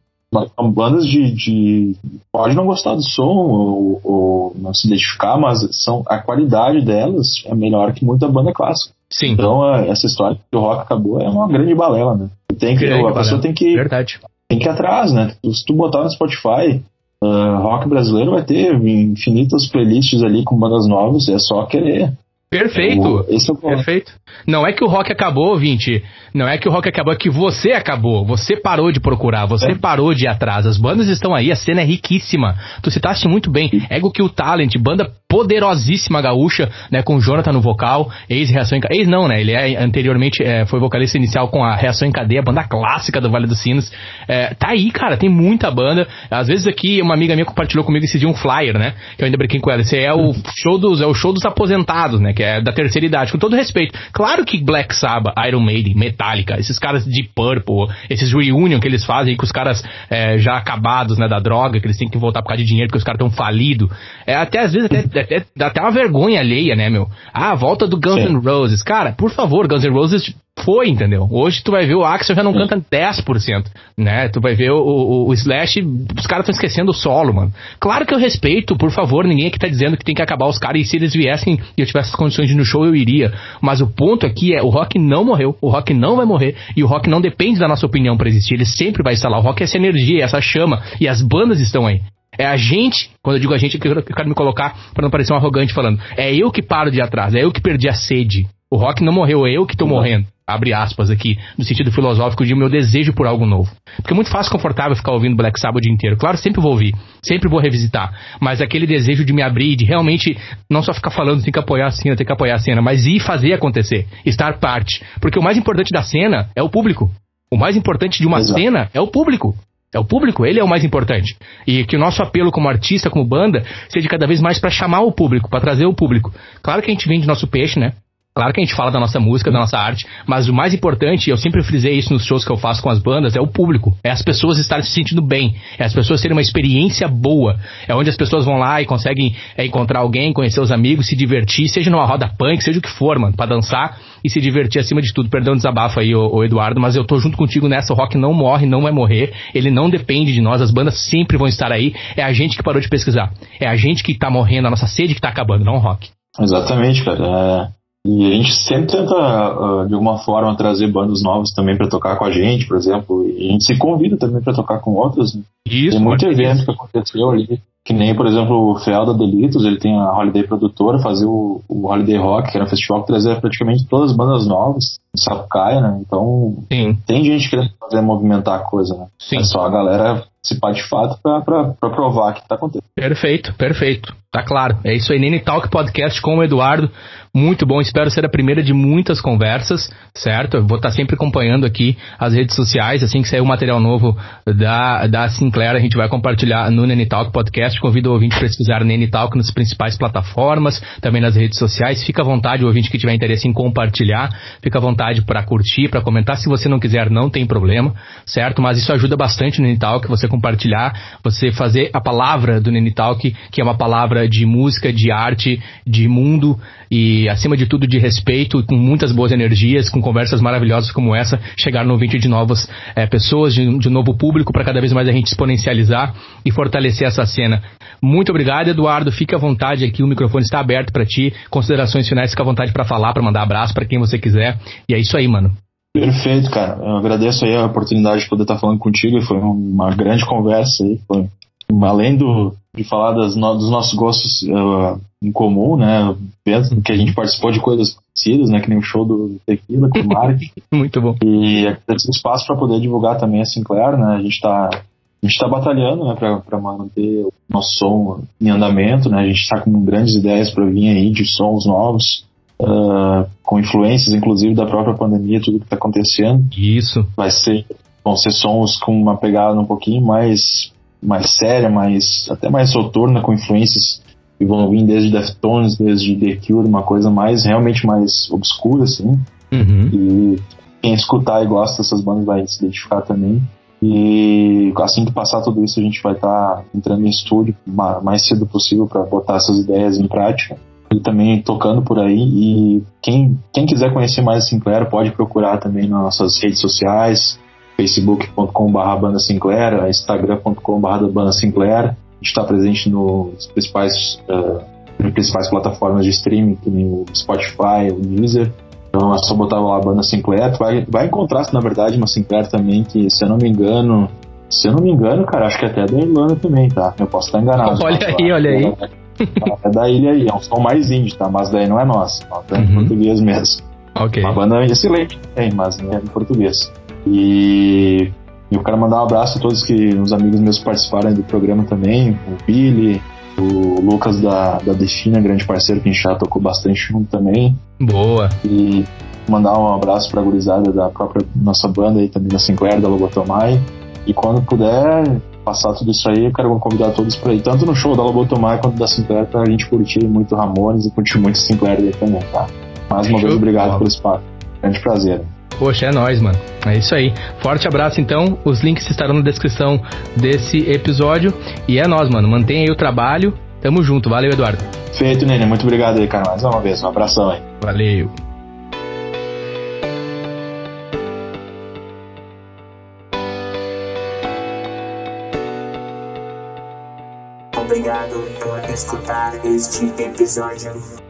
São bandas de, de, Pode não gostar do som ou, ou, não se identificar, mas são, a qualidade delas é melhor que muita banda clássica. Sim. Então, essa história que o rock acabou é uma grande balela, né? Tem que, a pessoa tem que. Verdade. Tem que ir atrás, né? Se tu botar no Spotify, uh, rock brasileiro vai ter infinitas playlists ali com bandas novas, é só querer. Perfeito. Esse é o Perfeito. Não é que o rock acabou, Vinte. Não é que o rock acabou, é que você acabou. Você parou de procurar, você é. parou de ir atrás. As bandas estão aí, a cena é riquíssima. Tu citaste muito bem. Ego Kill Talent, banda poderosíssima gaúcha, né, com o Jonathan no vocal, ex-reação em ex não, né, ele é anteriormente é, foi vocalista inicial com a Reação em Cadeia, banda clássica do Vale dos Sinos, é, tá aí, cara, tem muita banda, às vezes aqui uma amiga minha compartilhou comigo esse dia um flyer, né, que eu ainda brinquei com ela, esse é o show dos, é o show dos aposentados, né, que é da terceira idade, com todo respeito, claro que Black Sabbath, Iron Maiden, Metallica, esses caras de Purple, esses reunion que eles fazem com os caras é, já acabados, né, da droga, que eles têm que voltar por causa de dinheiro porque os caras estão falidos, é, até às vezes até até, dá até uma vergonha alheia, né, meu? Ah, volta do Guns N' Roses. Cara, por favor, Guns N' Roses foi, entendeu? Hoje tu vai ver o Axel já não canta 10%, né? Tu vai ver o, o, o Slash, os caras estão esquecendo o solo, mano. Claro que eu respeito, por favor, ninguém aqui tá dizendo que tem que acabar os caras e se eles viessem e eu tivesse as condições de ir no show, eu iria. Mas o ponto aqui é, o rock não morreu, o rock não vai morrer e o rock não depende da nossa opinião para existir, ele sempre vai estar lá. O rock é essa energia, essa chama e as bandas estão aí. É a gente, quando eu digo a gente, eu quero me colocar para não parecer um arrogante falando. É eu que paro de atrás, é eu que perdi a sede. O rock não morreu, é eu que tô morrendo. Abre aspas aqui, no sentido filosófico de meu desejo por algo novo. Porque é muito fácil, confortável ficar ouvindo Black Sabbath o dia inteiro. Claro, sempre vou ouvir, sempre vou revisitar. Mas aquele desejo de me abrir, de realmente não só ficar falando, tem que apoiar a cena, tem que apoiar a cena, mas ir fazer acontecer, estar parte. Porque o mais importante da cena é o público. O mais importante de uma Exato. cena é o público. É o público, ele é o mais importante. E que o nosso apelo como artista, como banda, seja cada vez mais para chamar o público, para trazer o público. Claro que a gente vende nosso peixe, né? Claro que a gente fala da nossa música, da nossa arte, mas o mais importante, eu sempre frisei isso nos shows que eu faço com as bandas, é o público. É as pessoas estarem se sentindo bem. É as pessoas terem uma experiência boa. É onde as pessoas vão lá e conseguem é, encontrar alguém, conhecer os amigos, se divertir, seja numa roda punk, seja o que for, mano, pra dançar e se divertir acima de tudo. Perdão o desabafo aí, ô, ô Eduardo, mas eu tô junto contigo nessa. O rock não morre, não vai morrer. Ele não depende de nós. As bandas sempre vão estar aí. É a gente que parou de pesquisar. É a gente que tá morrendo, a nossa sede que tá acabando, não o rock. Exatamente, cara. E a gente sempre tenta, uh, de alguma forma, trazer bandas novas também para tocar com a gente, por exemplo. E a gente se convida também para tocar com outras. Né? Isso, tem muito evento que aconteceu ali. Que nem, por exemplo, o Felda Delitos, ele tem a Holiday Produtora, fazer o, o, Holiday Rock, que era um festival que trazia praticamente todas as bandas novas, em Sapucaia, né? Então, Sim. tem gente querendo fazer movimentar a coisa, né? Sim. É só a galera participar de fato para provar que tá acontecendo. Perfeito, perfeito. Tá claro. É isso aí, Nene Talk Podcast com o Eduardo. Muito bom, espero ser a primeira de muitas conversas, certo? Vou estar sempre acompanhando aqui as redes sociais. Assim que sair o material novo da, da Sinclair, a gente vai compartilhar no Nene Talk Podcast. Convido o ouvinte a pesquisar Nene Talk nas principais plataformas, também nas redes sociais. Fica à vontade, o ouvinte que tiver interesse em compartilhar, fica à vontade para curtir, para comentar. Se você não quiser, não tem problema, certo? Mas isso ajuda bastante no Nene Talk, você compartilhar, você fazer a palavra do Nene Talk, que é uma palavra de música, de arte, de mundo e, acima de tudo, de respeito, com muitas boas energias, com conversas maravilhosas como essa, chegar no ouvinte de novas é, pessoas, de, de novo público, para cada vez mais a gente exponencializar e fortalecer essa cena. Muito obrigado, Eduardo. Fique à vontade aqui, o microfone está aberto para ti. Considerações finais, fica à vontade para falar, para mandar abraço para quem você quiser. E é isso aí, mano. Perfeito, cara. Eu agradeço aí a oportunidade de poder estar falando contigo. Foi uma grande conversa aí. Foi, além do, de falar das, dos nossos gostos uh, em comum, né? Vendo que a gente participou de coisas parecidas, né? Que nem o show do Tequila com o Mark. Muito bom. E agradecer espaço para poder divulgar também a Sinclair, né? A gente está a gente está batalhando né, para manter o nosso som em andamento, né? A gente está com grandes ideias para vir aí de sons novos, uh, com influências, inclusive, da própria pandemia, tudo que está acontecendo. Isso. Vai ser, vão ser sons com uma pegada um pouquinho mais mais séria, mais até mais soturna, com influências que vão vir desde Deftones, desde The Cure, uma coisa mais realmente mais obscura, assim. Uhum. E quem escutar e gosta dessas bandas vai se identificar também. E assim que passar tudo isso, a gente vai estar tá entrando em estúdio mais cedo possível para botar essas ideias em prática. E também tocando por aí. E quem, quem quiser conhecer mais a Sinclair pode procurar também nas nossas redes sociais, facebook.com.br banda Sinclair, instagram.com.br banda Sinclair. A gente está presente nos principais, uh, nas principais plataformas de streaming, como o Spotify, o Deezer. Então é só botar lá a banda Sinclair. Tu vai, vai encontrar, na verdade, uma Sinclair também, que se eu não me engano, se eu não me engano, cara, acho que até é da Irlanda também, tá? Eu posso estar enganado. Olha aí, olha aí. é da ilha aí, é um som mais indie, tá? Mas daí não é nosso, é em Uhum. português mesmo. Ok. Uma banda excelente, tem, mas é em português. E eu quero mandar um abraço a todos que os amigos meus participaram do programa também, o Billy, o Lucas da, da Defina, grande parceiro que a gente já tocou bastante junto também. Boa. E mandar um abraço pra gurizada da própria nossa banda aí também, da Sinclair, da Lobotomai. E quando puder passar tudo isso aí, eu quero convidar todos pra ir, tanto no show da Lobotomai quanto da Sinclair, pra gente curtir muito Ramones e curtir muito Sinclair aí também, tá? Mais uma Show vez, obrigado pelo espaço. Grande prazer. Poxa, é nóis, mano. É isso aí. Forte abraço, então. Os links estarão na descrição desse episódio. E é nóis, mano. Mantenha aí o trabalho. Tamo junto. Valeu, Eduardo. Feito, Nenê. Muito obrigado aí, cara. Mais uma vez. Um abração aí. Valeu. Obrigado por escutar este episódio.